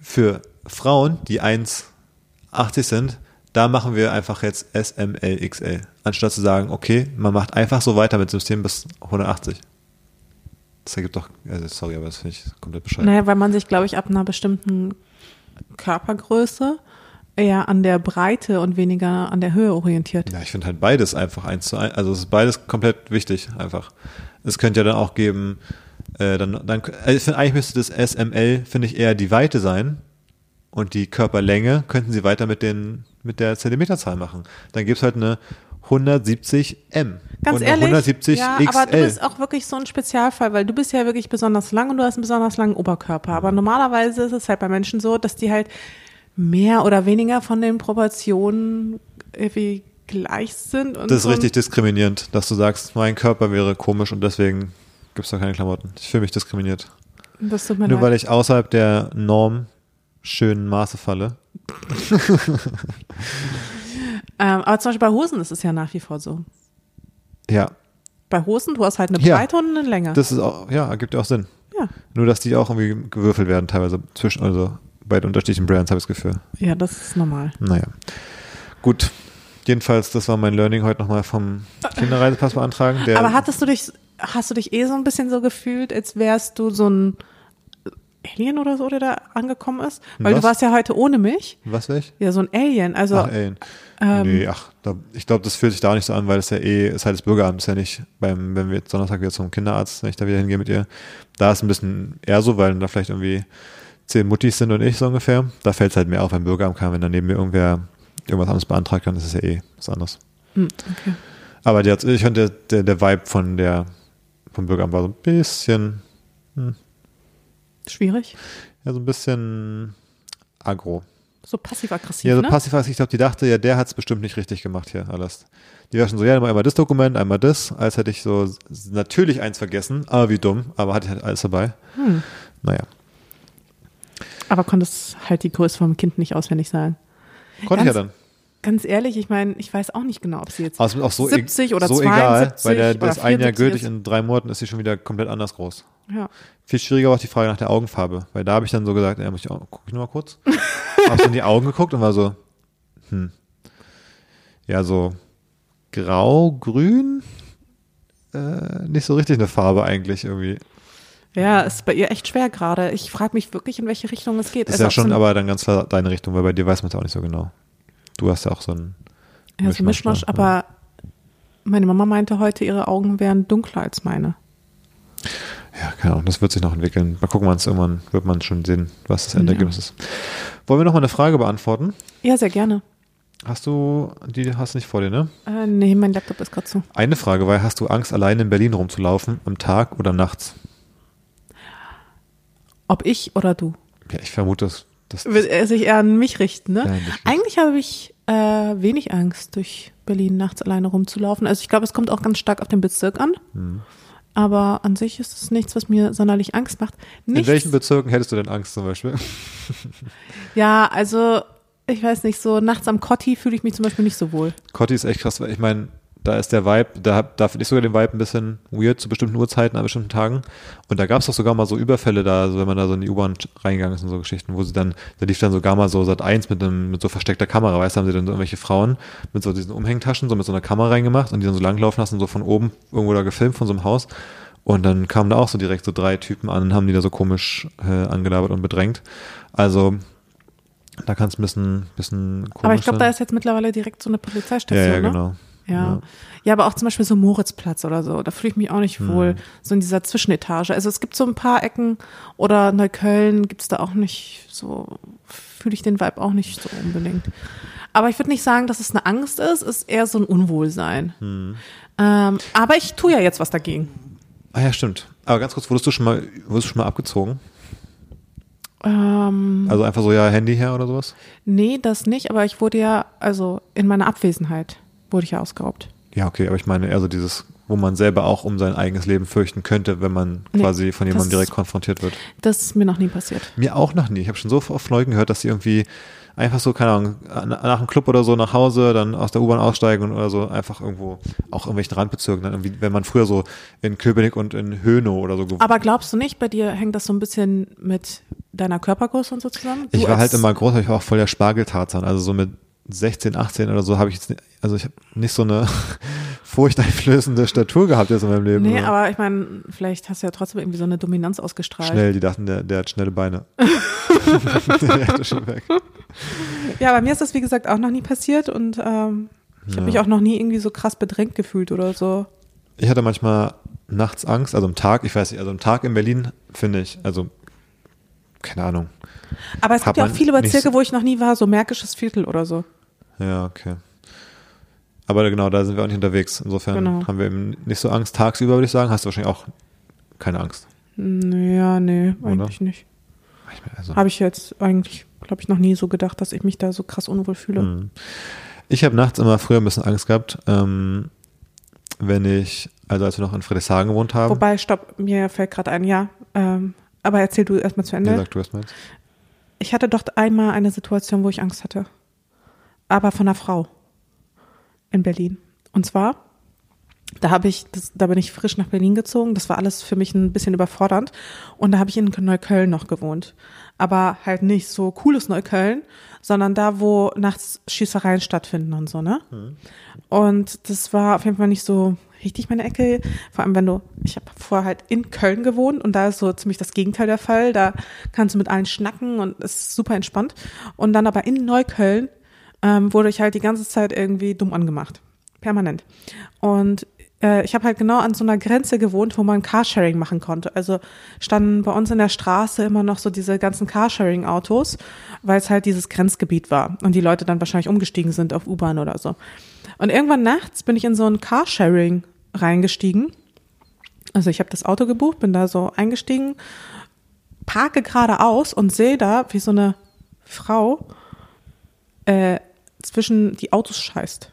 für Frauen, die 1,80 sind, da machen wir einfach jetzt SMLXL, anstatt zu sagen, okay, man macht einfach so weiter mit dem System bis 180. Das ergibt doch, also sorry, aber das finde ich komplett bescheuert. Naja, weil man sich, glaube ich, ab einer bestimmten Körpergröße eher an der Breite und weniger an der Höhe orientiert. Ja, ich finde halt beides einfach eins zu eins. Also es ist beides komplett wichtig, einfach. Es könnte ja dann auch geben, äh, dann, dann, also ich finde, eigentlich müsste das SML, finde ich, eher die Weite sein. Und die Körperlänge könnten sie weiter mit den, mit der Zentimeterzahl machen. Dann gibt's halt eine 170 M. Ganz und ehrlich, eine 170 ja, XL. aber du bist auch wirklich so ein Spezialfall, weil du bist ja wirklich besonders lang und du hast einen besonders langen Oberkörper. Aber normalerweise ist es halt bei Menschen so, dass die halt mehr oder weniger von den Proportionen irgendwie gleich sind. Das ist richtig diskriminierend, dass du sagst, mein Körper wäre komisch und deswegen gibt's da keine Klamotten. Ich fühle mich diskriminiert. Das tut mir Nur leid. weil ich außerhalb der Norm schönen Maße falle. ähm, aber zum Beispiel bei Hosen ist es ja nach wie vor so. Ja, Bei Hosen, du hast halt eine Ja. Breite und eine Länge. Das ist auch, ja, ergibt ja auch Sinn. ja. Nur, dass die auch irgendwie gewürfelt werden, teilweise zwischen, also bei den unterschiedlichen Brands habe ich das Gefühl. ja, das ist normal. Naja. Gut. Jedenfalls, das war mein Learning heute nochmal vom Kinderreisepass beantragen. Aber hattest du dich, hast du dich eh so ein bisschen so gefühlt, als wärst du so ein Alien oder so, der da angekommen ist? Weil Was? du warst ja heute ohne mich. was will ich? Ja, so ein Alien. Also, Ach, ey. ähm, nee, ach, da, ich glaube, das fühlt sich da auch nicht so an, weil es ja eh, ist halt das Bürgeramt, ist ja nicht beim, wenn wir jetzt Donnerstag wieder zum Kinderarzt, wenn ich da wieder hingehe mit ihr, da ist ein bisschen eher so, weil da vielleicht irgendwie zehn Muttis sind und ich so ungefähr. Da fällt es halt mehr auf beim Bürgeramt, kann, wenn da neben mir irgendwer irgendwas anderes beantragt, dann ist es ja eh was anderes. Hm, okay. Aber der, ich fand, der, der, der Vibe von der, vom Bürgeramt war so ein bisschen, Schwierig. ja, so ein bisschen aggro. So passiv-aggressiv, Ja, so ne? passiv ich glaube, die dachte, ja, der hat es bestimmt nicht richtig gemacht hier alles. Die war schon so, ja, einmal das Dokument, einmal das, als hätte ich so natürlich eins vergessen, aber wie dumm, aber hatte ich halt alles dabei. Hm. Naja, Aber konntest halt die Größe vom Kind nicht auswendig sagen. konnte ich ja dann. Ganz ehrlich, ich meine, ich weiß auch nicht genau, ob sie jetzt ist auch so, 70 oder so 72 egal, weil der, das ein Jahr 74 gültig ist. in drei Monaten ist sie schon wieder komplett anders groß. ja. Viel schwieriger war auch die Frage nach der Augenfarbe, weil da habe ich dann so gesagt, ja, muss ich auch, guck ich nur mal kurz. hab so in die Augen geguckt und war so, hm, ja, so grau, grün, äh, nicht so richtig eine Farbe eigentlich irgendwie. Ja, ist bei ihr echt schwer gerade. Ich frage mich wirklich, in welche Richtung es geht. Das ist ja schon aber dann ganz klar deine Richtung, weil bei dir weiß man es auch nicht so genau. Du hast ja auch so ein, ja, so ein Mischmasch, ne? aber meine Mama meinte heute, ihre Augen wären dunkler als meine. ja, keine Ahnung, das wird sich noch entwickeln. Mal gucken, wann es irgendwann wird man schon sehen, was das Ja. Endergebnis ist. Wollen wir noch mal eine Frage beantworten? Ja, sehr gerne. Hast du, die hast du nicht vor dir, ne? Äh, nee, mein Laptop ist gerade zu. Eine Frage war, hast du Angst, allein in Berlin rumzulaufen, am Tag oder nachts? Ob ich oder du? Ja, ich vermute, dass das Will er sich eher an mich richten, ne? Eigentlich habe ich äh, wenig Angst, durch Berlin nachts alleine rumzulaufen. Also ich glaube, es kommt auch ganz stark auf den Bezirk an. Hm. Aber an sich ist es nichts, was mir sonderlich Angst macht. Nichts, In welchen Bezirken hättest du denn Angst zum Beispiel? Ja, also ich weiß nicht, so nachts am Kotti fühle ich mich zum Beispiel nicht so wohl. Cotti ist echt krass, weil ich meine, da ist der Vibe, da, da finde ich sogar den Vibe ein bisschen weird zu bestimmten Uhrzeiten, an bestimmten Tagen. Und da gab es doch sogar mal so Überfälle da, so wenn man da so in die U-Bahn reingegangen ist und so Geschichten, wo sie dann, da lief dann sogar mal so Sat 1 mit, einem, mit so versteckter Kamera, weißt du, haben sie dann so irgendwelche Frauen mit so diesen Umhängtaschen, so mit so einer Kamera reingemacht und die dann so langlaufen lassen, so von oben irgendwo da gefilmt von so einem Haus. Und dann kamen da auch so direkt so drei Typen an und haben die da so komisch äh, angelabert und bedrängt. Also, da kann es ein bisschen, bisschen komisch Aber ich glaube, da ist jetzt mittlerweile direkt so eine Ja, Polizeistation, ja, ne? genau. Ja. Ja. ja. aber auch zum Beispiel so Moritzplatz oder so. Da fühle ich mich auch nicht Hm. wohl. So in dieser Zwischenetage. Also es gibt so ein paar Ecken oder Neukölln gibt's da auch nicht so, fühle ich den Vibe auch nicht so unbedingt. Aber ich würde nicht sagen, dass es eine Angst ist, es ist eher so ein Unwohlsein. Hm. Ähm, aber ich tue ja jetzt was dagegen. Ah ja, stimmt. Aber ganz kurz, wurdest du schon mal, wurdest du schon mal abgezogen? Ähm, Also einfach so, ja, Handy her oder sowas? nee, das nicht, aber ich wurde ja, also in meiner Abwesenheit wurde ich ja ausgeraubt. Ja, okay, aber ich meine eher so dieses, wo man selber auch um sein eigenes Leben fürchten könnte, wenn man Nee, quasi von jemandem direkt konfrontiert wird. Das ist mir noch nie passiert. Mir auch noch nie. Ich habe schon so oft Leuten gehört, dass sie irgendwie einfach so, keine Ahnung, nach einem Club oder so nach Hause, dann aus der U-Bahn aussteigen oder so einfach irgendwo, auch irgendwelchen Randbezirken, dann irgendwie, wenn man früher so in Köpenick und in Hönow oder so gewohnt Aber glaubst du nicht, bei dir hängt das so ein bisschen mit deiner Körpergröße und so zusammen? Du Ich war halt immer groß, aber ich war auch voll der Spargeltarzan. Also so mit 16, 18 oder so habe ich jetzt, nicht, also ich habe nicht so eine furchteinflößende Statur gehabt jetzt in meinem Leben. Nee, aber ich meine, vielleicht hast du ja trotzdem irgendwie so eine Dominanz ausgestrahlt. Schnell, die dachten, der, der hat schnelle Beine. der hätte schon weg. Ja, bei mir ist das wie gesagt auch noch nie passiert und ähm, ich Ja. habe mich auch noch nie irgendwie so krass bedrängt gefühlt oder so. Ich hatte manchmal nachts Angst, also am Tag, ich weiß nicht, also am Tag in Berlin finde ich, also keine Ahnung. Aber es Hat gibt ja auch viele Bezirke, so- wo ich noch nie war, so Märkisches Viertel oder so. Ja, okay. Aber genau, da sind wir auch nicht unterwegs. Insofern Genau. haben wir eben nicht so Angst. Tagsüber würde ich sagen, hast du wahrscheinlich auch keine Angst. Ja, nee, Oder? eigentlich nicht. Also, Habe ich jetzt eigentlich, glaube ich, noch nie so gedacht, dass ich mich da so krass unwohl fühle. Mhm. Ich habe nachts immer früher ein bisschen Angst gehabt, ähm, wenn ich, also als wir noch in Friedrichshagen gewohnt haben. Wobei, stopp, mir fällt gerade ein, ja. Ähm, aber erzähl du erstmal zu Ende. Nee, sag du erst mal jetzt. Ich hatte doch einmal eine Situation, wo ich Angst hatte. Aber von einer Frau in Berlin. Und zwar, da habe ich, das, da bin ich frisch nach Berlin gezogen. Das war alles für mich ein bisschen überfordernd. Und da habe ich in Neukölln noch gewohnt. Aber halt nicht so cooles Neukölln, sondern da, wo nachts Schießereien stattfinden und so, ne? Und das war auf jeden Fall nicht so richtig meine Ecke. Vor allem, wenn du, ich habe vorher halt in Köln gewohnt und da ist so ziemlich das Gegenteil der Fall. Da kannst du mit allen schnacken und es ist super entspannt. Und dann aber in Neukölln ähm, wurde ich halt die ganze Zeit irgendwie dumm angemacht. Permanent. Und äh, ich habe halt genau an so einer Grenze gewohnt, wo man Carsharing machen konnte. Also standen bei uns in der Straße immer noch so diese ganzen Carsharing-Autos, weil es halt dieses Grenzgebiet war und die Leute dann wahrscheinlich umgestiegen sind auf U-Bahn oder so. Und irgendwann nachts bin ich in so ein Carsharing reingestiegen. Also ich habe das Auto gebucht, bin da so eingestiegen, parke geradeaus und sehe da, wie so eine Frau äh, zwischen die Autos scheißt.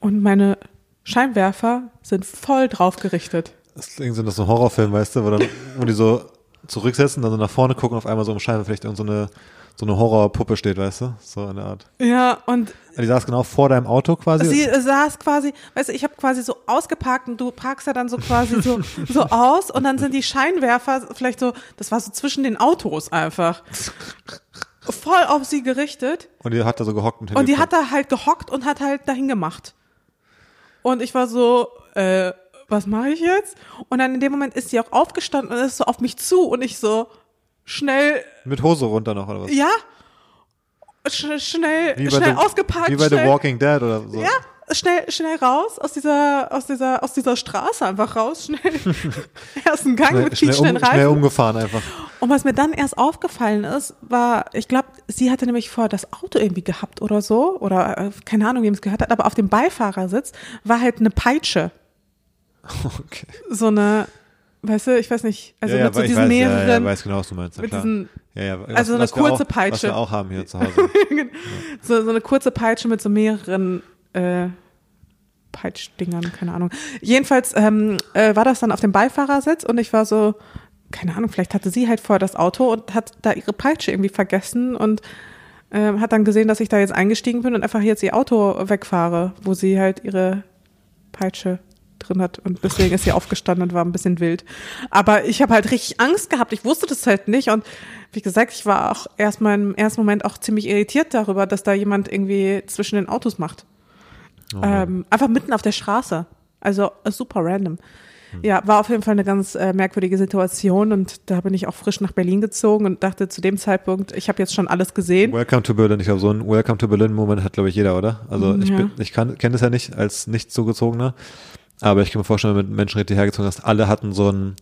Und meine Scheinwerfer sind voll drauf gerichtet. Das klingt so, das so ein Horrorfilm, weißt du, wo, dann, wo die so zurücksetzen, dann so nach vorne gucken und auf einmal so im Scheinwerfer vielleicht irgend so eine, so eine Horrorpuppe steht, weißt du? So in der Art. Ja, und Die saß genau vor deinem Auto quasi. sie saß quasi, weißt du, ich habe quasi so ausgeparkt und du parkst ja dann so quasi so, so aus und dann sind die Scheinwerfer vielleicht so, das war so zwischen den Autos einfach. Voll auf sie gerichtet. und die hat da so gehockt und, Und die hat da halt gehockt und hat halt dahin gemacht. Und ich war so, äh, was mache ich jetzt? Und dann in dem Moment ist sie auch aufgestanden und ist so auf mich zu und ich so schnell, Mit Hose runter noch, oder was? ja, sch schnell, schnell The- ausgeparkt. Wie bei schnell, The Walking Dead oder so. Ja, schnell, schnell raus aus dieser, aus dieser, aus dieser Straße einfach raus, schnell. ersten Gang Schnell, mit schnell, um, schnell Reifen. umgefahren einfach. Und was mir dann erst aufgefallen ist, war, ich glaube, sie hatte nämlich vorher das Auto irgendwie gehabt oder so, oder äh, keine Ahnung, wem es gehört hat, aber auf dem Beifahrersitz war halt eine Peitsche. Okay. So eine, weißt du, ich weiß nicht, also ja, ja, mit so ich diesen weiß, mehreren, Ja, ja, weiß genau, was du meinst. Ja, mit diesen, ja, ja, was, also eine was wir kurze auch, Was Peitsche. wir auch haben hier zu Hause. so, so eine kurze Peitsche mit so mehreren äh, Peitschdingern, keine Ahnung. Jedenfalls ähm, äh, war das dann auf dem Beifahrersitz und ich war so, keine Ahnung, vielleicht hatte sie halt vorher das Auto und hat da ihre Peitsche irgendwie vergessen und ähm, hat dann gesehen, dass ich da jetzt eingestiegen bin und einfach jetzt ihr Auto wegfahre, wo sie halt ihre Peitsche drin hat und deswegen ist sie aufgestanden und war ein bisschen wild. Aber ich habe halt richtig Angst gehabt. Ich wusste das halt nicht und wie gesagt, ich war auch erstmal im ersten Moment auch ziemlich irritiert darüber, dass da jemand irgendwie zwischen den Autos macht. Ähm, einfach mitten auf der Straße. Also äh, super random. Ja, war auf jeden Fall eine ganz äh, merkwürdige Situation und da bin ich auch frisch nach Berlin gezogen und dachte zu dem Zeitpunkt, ich habe jetzt schon alles gesehen. Welcome to Berlin. Ich glaube, so ein Welcome to Berlin-Moment hat, glaube ich, jeder, oder? Also ich, Ja. bin, ich kenne das ja nicht als nicht zugezogener, aber ich kann mir vorstellen, wenn du mit Menschen richtig hergezogen hast, alle hatten so einen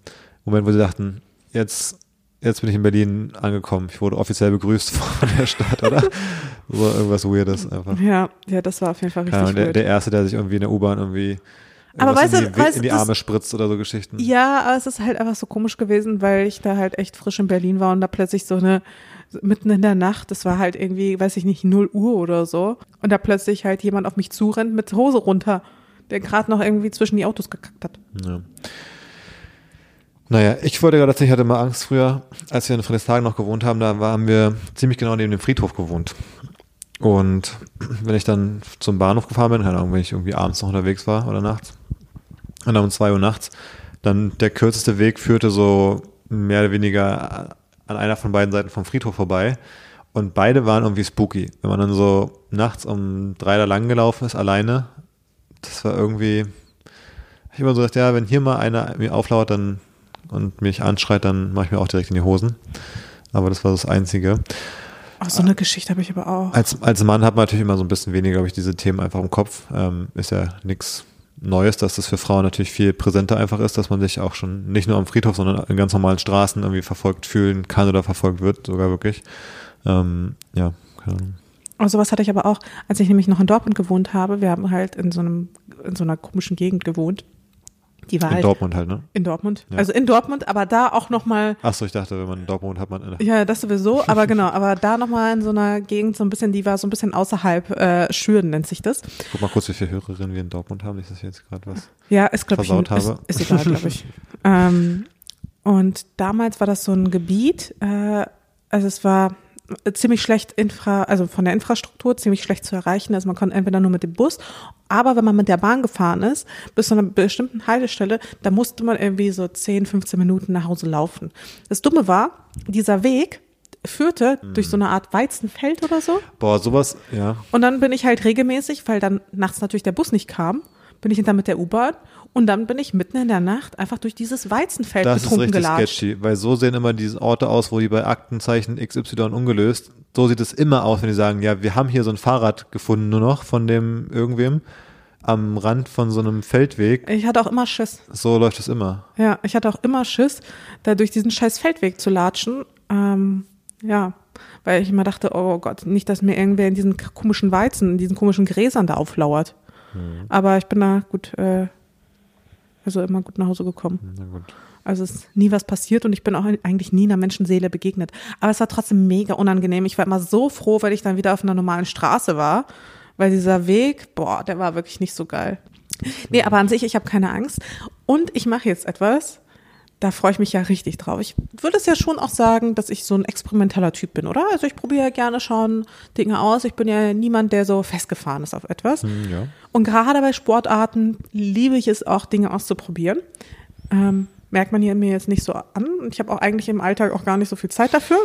Moment, wo sie dachten, jetzt, jetzt bin ich in Berlin angekommen. Ich wurde offiziell begrüßt von der Stadt, oder? so irgendwas Weirdes einfach. Ja, ja, das war auf jeden Fall richtig Ahnung, der, der Erste, der sich irgendwie in der U-Bahn irgendwie Aber weißt in du- die, weißt in die das- Arme spritzt oder so Geschichten. Ja, aber es ist halt einfach so komisch gewesen, weil ich da halt echt frisch in Berlin war und da plötzlich so eine, mitten in der Nacht, das war halt irgendwie, weiß ich nicht, 0 Uhr oder so, und da plötzlich halt jemand auf mich zurennt mit Hose runter, der gerade noch irgendwie zwischen die Autos gekackt hat. Ja. Naja, ich wollte gerade erzählen, ich hatte mal Angst früher, als wir in Friedrichshagen noch gewohnt haben, da haben wir ziemlich genau neben dem Friedhof gewohnt. Und wenn ich dann zum Bahnhof gefahren bin, keine Ahnung, wenn ich irgendwie abends noch unterwegs war oder nachts, und dann um zwei Uhr nachts, dann der kürzeste Weg führte so mehr oder weniger an einer von beiden Seiten vom Friedhof vorbei. Und beide waren irgendwie spooky. Wenn man dann so nachts um drei da lang gelaufen ist, alleine, das war irgendwie, ich immer so gedacht, ja, wenn hier mal einer mir auflauert dann, und mich anschreit, dann mache ich mir auch direkt in die Hosen. Aber das war das Einzige. Ach, so eine Geschichte habe ich aber auch. Als, als Mann hat man natürlich immer so ein bisschen weniger, glaube ich, diese Themen einfach im Kopf. Ähm, ist ja nichts Neues, dass das für Frauen natürlich viel präsenter einfach ist, dass man sich auch schon nicht nur am Friedhof, sondern in ganz normalen Straßen irgendwie verfolgt fühlen kann oder verfolgt wird, sogar wirklich. Ähm, ja, keine Ahnung. Oh, sowas hatte ich aber auch, als ich nämlich noch in Dortmund gewohnt habe. Wir haben halt in so einem, in so einer komischen Gegend gewohnt. Die war In halt Dortmund halt, ne? in Dortmund. Ja. Also in Dortmund, aber da auch nochmal, Achso, ich dachte, wenn man in Dortmund hat man ja, das sowieso, aber genau, aber da nochmal in so einer Gegend so ein bisschen, die war so ein bisschen außerhalb, äh, Schüren nennt sich das. Guck mal kurz, wie viele Hörerinnen wir in Dortmund haben. Nicht, dass ich jetzt gerade was. Ja, ist, glaube ich, Versaut ist, habe. ist egal, glaube ich. ähm, und damals war das so ein Gebiet, äh, also es war ziemlich schlecht infra, also von der Infrastruktur ziemlich schlecht zu erreichen. Also man konnte entweder nur mit dem Bus, aber wenn man mit der Bahn gefahren ist, bis zu einer bestimmten Haltestelle, da musste man irgendwie so 10, 15 Minuten nach Hause laufen. Das Dumme war, dieser Weg führte durch so eine Art Weizenfeld oder so. Boah, sowas, ja. Und dann bin ich halt regelmäßig, weil dann nachts natürlich der Bus nicht kam, bin ich hinter mit der U-Bahn und dann bin ich mitten in der Nacht einfach durch dieses Weizenfeld Das ist betrunken richtig gelatscht. sketchy, weil so sehen immer diese Orte aus, wo die bei Aktenzeichen XY ungelöst, so sieht es immer aus, wenn die sagen, ja, wir haben hier so ein Fahrrad gefunden nur noch von dem irgendwem am Rand von so einem Feldweg. Ich hatte auch immer Schiss. So läuft es immer. Ja, ich hatte auch immer Schiss, da durch diesen scheiß Feldweg zu latschen. Ähm, ja, weil ich immer dachte, oh Gott, nicht, dass mir irgendwer in diesen komischen Weizen, in diesen komischen Gräsern da auflauert. Mhm. Aber ich bin da gut, äh, also immer gut nach Hause gekommen. Na gut. Also es ist nie was passiert und ich bin auch eigentlich nie einer Menschenseele begegnet. Aber es war trotzdem mega unangenehm. Ich war immer so froh, weil ich dann wieder auf einer normalen Straße war, weil dieser Weg, boah, der war wirklich nicht so geil. Nee, aber an sich, ich habe keine Angst. Und ich mache jetzt etwas, da freue ich mich ja richtig drauf. Ich würde es ja schon auch sagen, dass ich so ein experimenteller Typ bin, oder? Also ich probiere ja gerne schon Dinge aus. Ich bin ja niemand, der so festgefahren ist auf etwas. Hm, ja. Und gerade bei Sportarten liebe ich es auch, Dinge auszuprobieren. Ähm, merkt man hier mir jetzt nicht so an. Und ich habe auch eigentlich im Alltag auch gar nicht so viel Zeit dafür.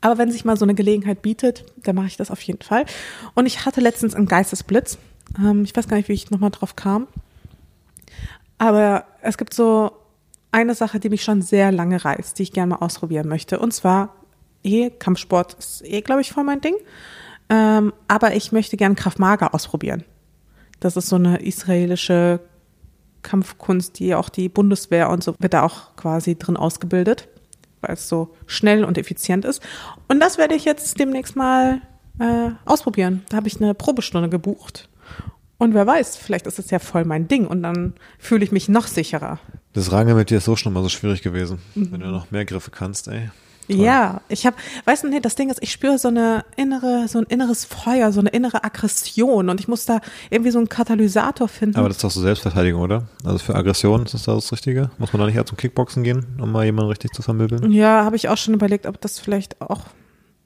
Aber wenn sich mal so eine Gelegenheit bietet, dann mache ich das auf jeden Fall. Und ich hatte letztens einen Geistesblitz. Ähm, ich weiß gar nicht, wie ich nochmal drauf kam. Aber es gibt so eine Sache, die mich schon sehr lange reizt, die ich gerne mal ausprobieren möchte. Und zwar, eh, Kampfsport ist eh, glaube ich, voll mein Ding. Ähm, aber ich möchte gerne Krav Maga ausprobieren. Das ist so eine israelische Kampfkunst, die auch die Bundeswehr und so wird da auch quasi drin ausgebildet, weil es so schnell und effizient ist. Und das werde ich jetzt demnächst mal äh, ausprobieren. Da habe ich eine Probestunde gebucht. Und wer weiß, vielleicht ist es ja voll mein Ding und dann fühle ich mich noch sicherer. Das Range mit dir ist so schon mal so schwierig gewesen. Wenn du noch mehr Griffe kannst, ey. Toll. Ja, ich habe, weißt du, nee, das Ding ist, ich spüre so eine innere, so ein inneres Feuer, so eine innere Aggression und ich muss da irgendwie so einen Katalysator finden. Aber das ist doch so Selbstverteidigung, oder? Also für Aggression ist das da das Richtige? Muss man da nicht eher zum Kickboxen gehen, um mal jemanden richtig zu vermöbeln? ja, habe ich auch schon überlegt, ob das vielleicht auch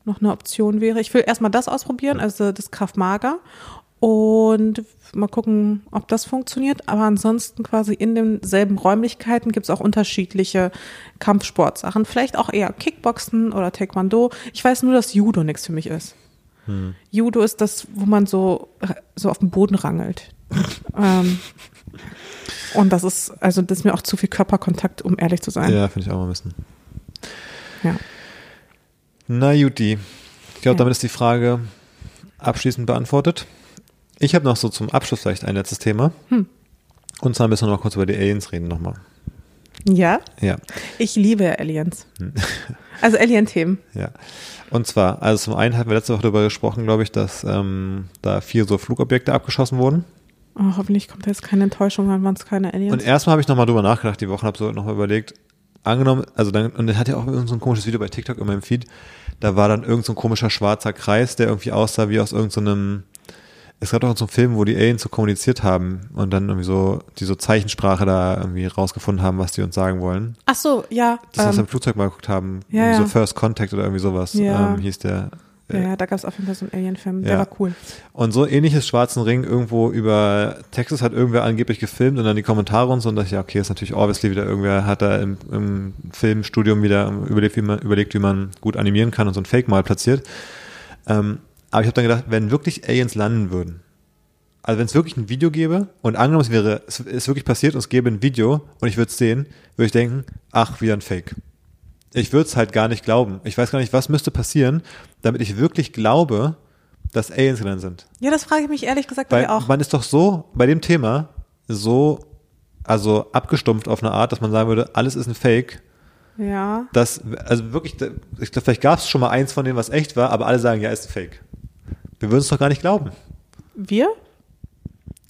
noch eine Option wäre. Ich will erstmal das ausprobieren, also das Kraft Mager und mal gucken, ob das funktioniert. Aber ansonsten quasi in denselben Räumlichkeiten gibt es auch unterschiedliche Kampfsportsachen. Vielleicht auch eher Kickboxen oder Taekwondo. Ich weiß nur, dass Judo nichts für mich ist. Hm. Judo ist das, wo man so, so auf dem Boden rangelt. ähm, und das ist, also das ist mir auch zu viel Körperkontakt, um ehrlich zu sein. Ja, finde ich auch mal ein bisschen. Ja. Na Juti, ich glaube, Ja. damit ist die Frage abschließend beantwortet. Ich habe noch so zum Abschluss vielleicht ein letztes Thema. Hm. Und zwar müssen wir noch kurz über die Aliens reden nochmal. ja, Ja, ich liebe Aliens. Hm. Also Alien-Themen. ja. Und zwar, also zum einen hatten wir letzte Woche darüber gesprochen, glaube ich, dass ähm, da vier so Flugobjekte abgeschossen wurden. Oh, hoffentlich kommt da jetzt keine Enttäuschung, dann waren es keine Aliens. Und erstmal habe ich nochmal drüber nachgedacht, die Woche habe so nochmal überlegt, angenommen, also dann, und dann hat ja auch irgend so ein komisches Video bei TikTok in meinem Feed, da war dann irgend so ein komischer schwarzer Kreis, der irgendwie aussah wie aus irgendeinem, es gab auch so einen Film, wo die Aliens so kommuniziert haben und dann irgendwie so, die so Zeichensprache da irgendwie rausgefunden haben, was die uns sagen wollen. Ach so, ja. Das, was wir ähm, im Flugzeug mal geguckt haben, ja, so. First Contact oder irgendwie sowas, Ja. ähm, hieß der. ja, ja, da gab es auf jeden Fall so einen Alien-Film, der Ja. war cool. Und so ähnliches Schwarzen Ring irgendwo über Texas hat irgendwer angeblich gefilmt und dann die Kommentare und so und dachte ich, ja, okay, ist natürlich obviously wieder irgendwer hat da im, im Filmstudium wieder überlegt wie, man, überlegt, wie man gut animieren kann und so ein Fake mal platziert. Ähm, aber ich habe dann gedacht, wenn wirklich Aliens landen würden, also wenn es wirklich ein Video gäbe und angenommen es wäre, es ist wirklich passiert und es gäbe ein Video und ich würde es sehen, würde ich denken, ach, wieder ein Fake. Ich würde es halt gar nicht glauben. Ich weiß gar nicht, was müsste passieren, damit ich wirklich glaube, dass Aliens gelandet sind. Ja, das frage ich mich ehrlich gesagt bei mir auch. man ist doch so bei dem Thema so also abgestumpft auf eine Art, dass man sagen würde, alles ist ein Fake. Ja. Das also wirklich, ich glaube, vielleicht gab es schon mal eins von denen, was echt war, aber alle sagen, ja, ist ein Fake. Wir würden es doch gar nicht glauben. Wir?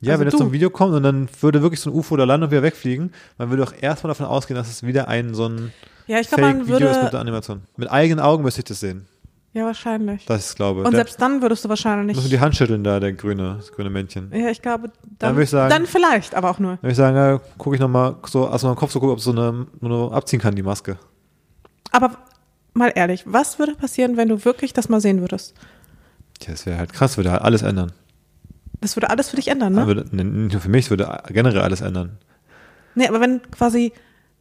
Ja, Also wenn jetzt so ein Video kommt und dann würde wirklich so ein UFO da landen und wieder wegfliegen, man würde doch erstmal davon ausgehen, dass es wieder ein so ein Ja, ich glaube, man Fake-Video ist mit würde. der Animation. Mit eigenen Augen müsste ich das sehen. Ja, wahrscheinlich. Das ist, glaube Und der, selbst dann würdest du wahrscheinlich müssen nicht. die Hand schütteln da, der grüne, das grüne Männchen. Ja, ich glaube, dann, Dann würde ich sagen- dann vielleicht, aber auch nur. Dann würde ich sagen, ja, gucke ich nochmal so aus meinem Kopf so gucken, ob es so eine, nur abziehen kann, die Maske. Aber mal ehrlich, was würde passieren, wenn du wirklich das mal sehen würdest? Tja, das wäre halt krass, würde halt alles ändern. Das würde alles für dich ändern, ne? Würde, nicht nur für mich, es würde generell alles ändern. Nee, aber wenn quasi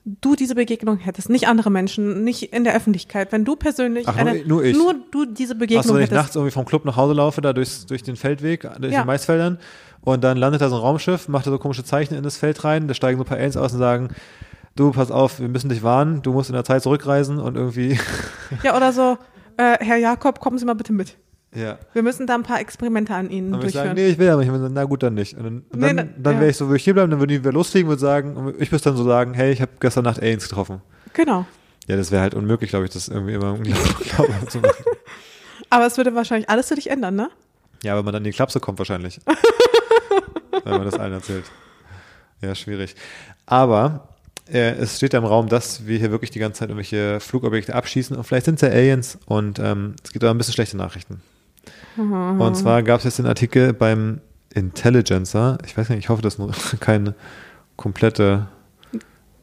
du diese Begegnung hättest, nicht andere Menschen, nicht in der Öffentlichkeit, wenn du persönlich Ach, nur eine, nur ich. nur du diese Begegnung Achso, wenn ich hättest. nachts irgendwie vom Club nach Hause laufe, da durchs, durch den Feldweg, durch Ja. die Maisfeldern, und dann landet da so ein Raumschiff, macht da so komische Zeichen in das Feld rein, da steigen so ein paar Aliens aus und sagen, du, pass auf, wir müssen dich warnen, du musst in der Zeit zurückreisen und irgendwie, Ja, oder so, äh, Herr Jakob, kommen Sie mal bitte mit. Ja. Wir müssen da ein paar Experimente an ihnen wir durchführen. sagen, nee, ich will aber nicht. Wir sagen, na gut, dann nicht. Und dann, Nee, dann, dann ja. wäre ich so, würde ich hier bleiben, dann würden die wieder losfliegen und sagen, ich müsste dann so sagen, hey, ich habe gestern Nacht Aliens getroffen. Genau. Ja, das wäre halt unmöglich, glaube ich, das irgendwie immer glaubhaft zu machen. Aber es würde wahrscheinlich alles für dich ändern, ne? Ja, wenn man dann in die Klapse kommt wahrscheinlich. wenn man das allen erzählt. Ja, schwierig. Aber äh, es steht da im Raum, dass wir hier wirklich die ganze Zeit irgendwelche Flugobjekte abschießen und vielleicht sind es ja Aliens und ähm, es gibt aber ein bisschen schlechte Nachrichten. Und zwar gab es jetzt den Artikel beim Intelligencer, ich weiß nicht, ich hoffe, das ist kein komplette,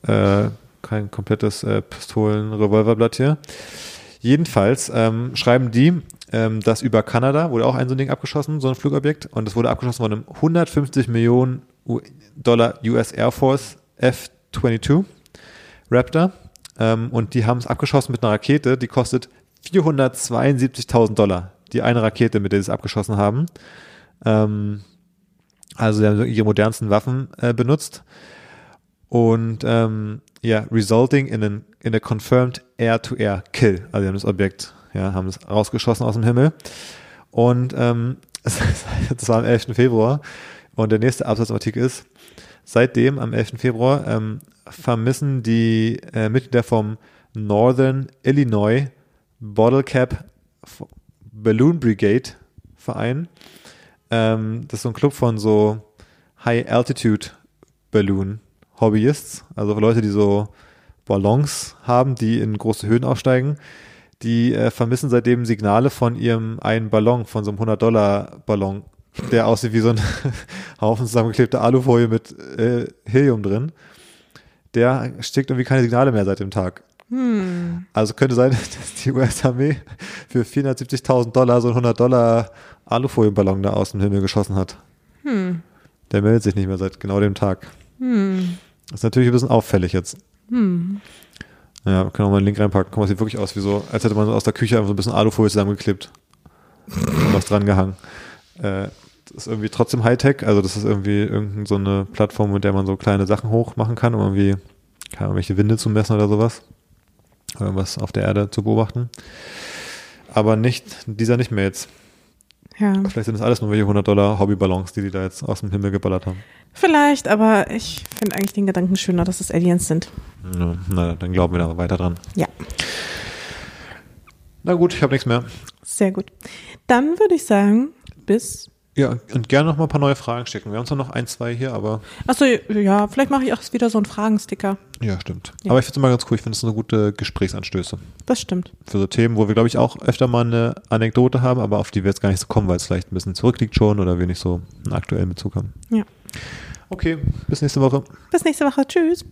äh, kein komplettes äh, Pistolen-Revolverblatt hier. Jedenfalls ähm, schreiben die, ähm, dass über Kanada wurde auch ein so ein Ding abgeschossen, so ein Flugobjekt, und es wurde abgeschossen von einem 150 Millionen U Dollar US Air Force F-22 Raptor. Ähm, und die haben es abgeschossen mit einer Rakete, die kostet 472.000 Dollar. Die eine Rakete, mit der sie es abgeschossen haben. Ähm, also sie haben ihre modernsten Waffen äh, benutzt. Und ähm, ja, resulting in, an, in a confirmed air-to-air kill. Also sie haben das Objekt, ja, haben es rausgeschossen aus dem Himmel. Und ähm, das war am 11. Februar. Und der nächste Absatzartikel ist, seitdem am 11. Februar ähm, vermissen die äh, Mitglieder vom Northern Illinois Bottle Cap Balloon Brigade Verein. Ähm, das ist so ein Club von so High Altitude Balloon Hobbyists, also Leute, die so Ballons haben, die in große Höhen aufsteigen. Die äh, vermissen seitdem Signale von ihrem einen Ballon, von so einem 100-Dollar-Ballon, der aussieht wie so ein Haufen zusammengeklebter Alufolie mit äh, Helium drin. Der schickt irgendwie keine Signale mehr seit dem Tag. Also könnte sein, dass die US-Armee für 470.000 Dollar so einen 100 Dollar Alufolienballon da aus dem Himmel geschossen hat. Der meldet sich nicht mehr seit genau dem Tag. Das ist natürlich ein bisschen auffällig jetzt. Ja, können wir mal einen Link reinpacken. Guck mal, sieht wirklich aus wie so, als hätte man aus der Küche einfach so ein bisschen Alufolie zusammengeklebt. Und was dran gehangen. Äh, das ist irgendwie trotzdem Hightech, also das ist irgendwie irgendeine so eine Plattform, mit der man so kleine Sachen hoch machen kann, um irgendwie, keine Ahnung, welche Winde zu messen oder sowas. Oder irgendwas auf der Erde zu beobachten. Aber nicht, dieser nicht mehr jetzt. Ja. Vielleicht sind das alles nur welche 100 Dollar Hobbyballons, die die da jetzt aus dem Himmel geballert haben. Vielleicht, aber ich finde eigentlich den Gedanken schöner, dass es Aliens sind. Ja, na, dann glauben wir da weiter dran. Ja, Na gut, ich habe nichts mehr. sehr gut. Dann würde ich sagen, bis. Ja, und gerne noch mal ein paar neue Fragen schicken. Wir haben zwar noch ein, zwei hier, aber Achso, ja, vielleicht mache ich auch wieder so einen Fragensticker. ja, stimmt. Ja. Aber ich finde es immer ganz cool. Ich finde es so gute Gesprächsanstöße Das stimmt. für so Themen, wo wir, glaube ich, auch öfter mal eine Anekdote haben, aber auf die wir jetzt gar nicht so kommen, weil es vielleicht ein bisschen zurückliegt schon oder wir nicht so einen aktuellen Bezug haben. Ja. Okay, bis nächste Woche. Bis nächste Woche. Tschüss.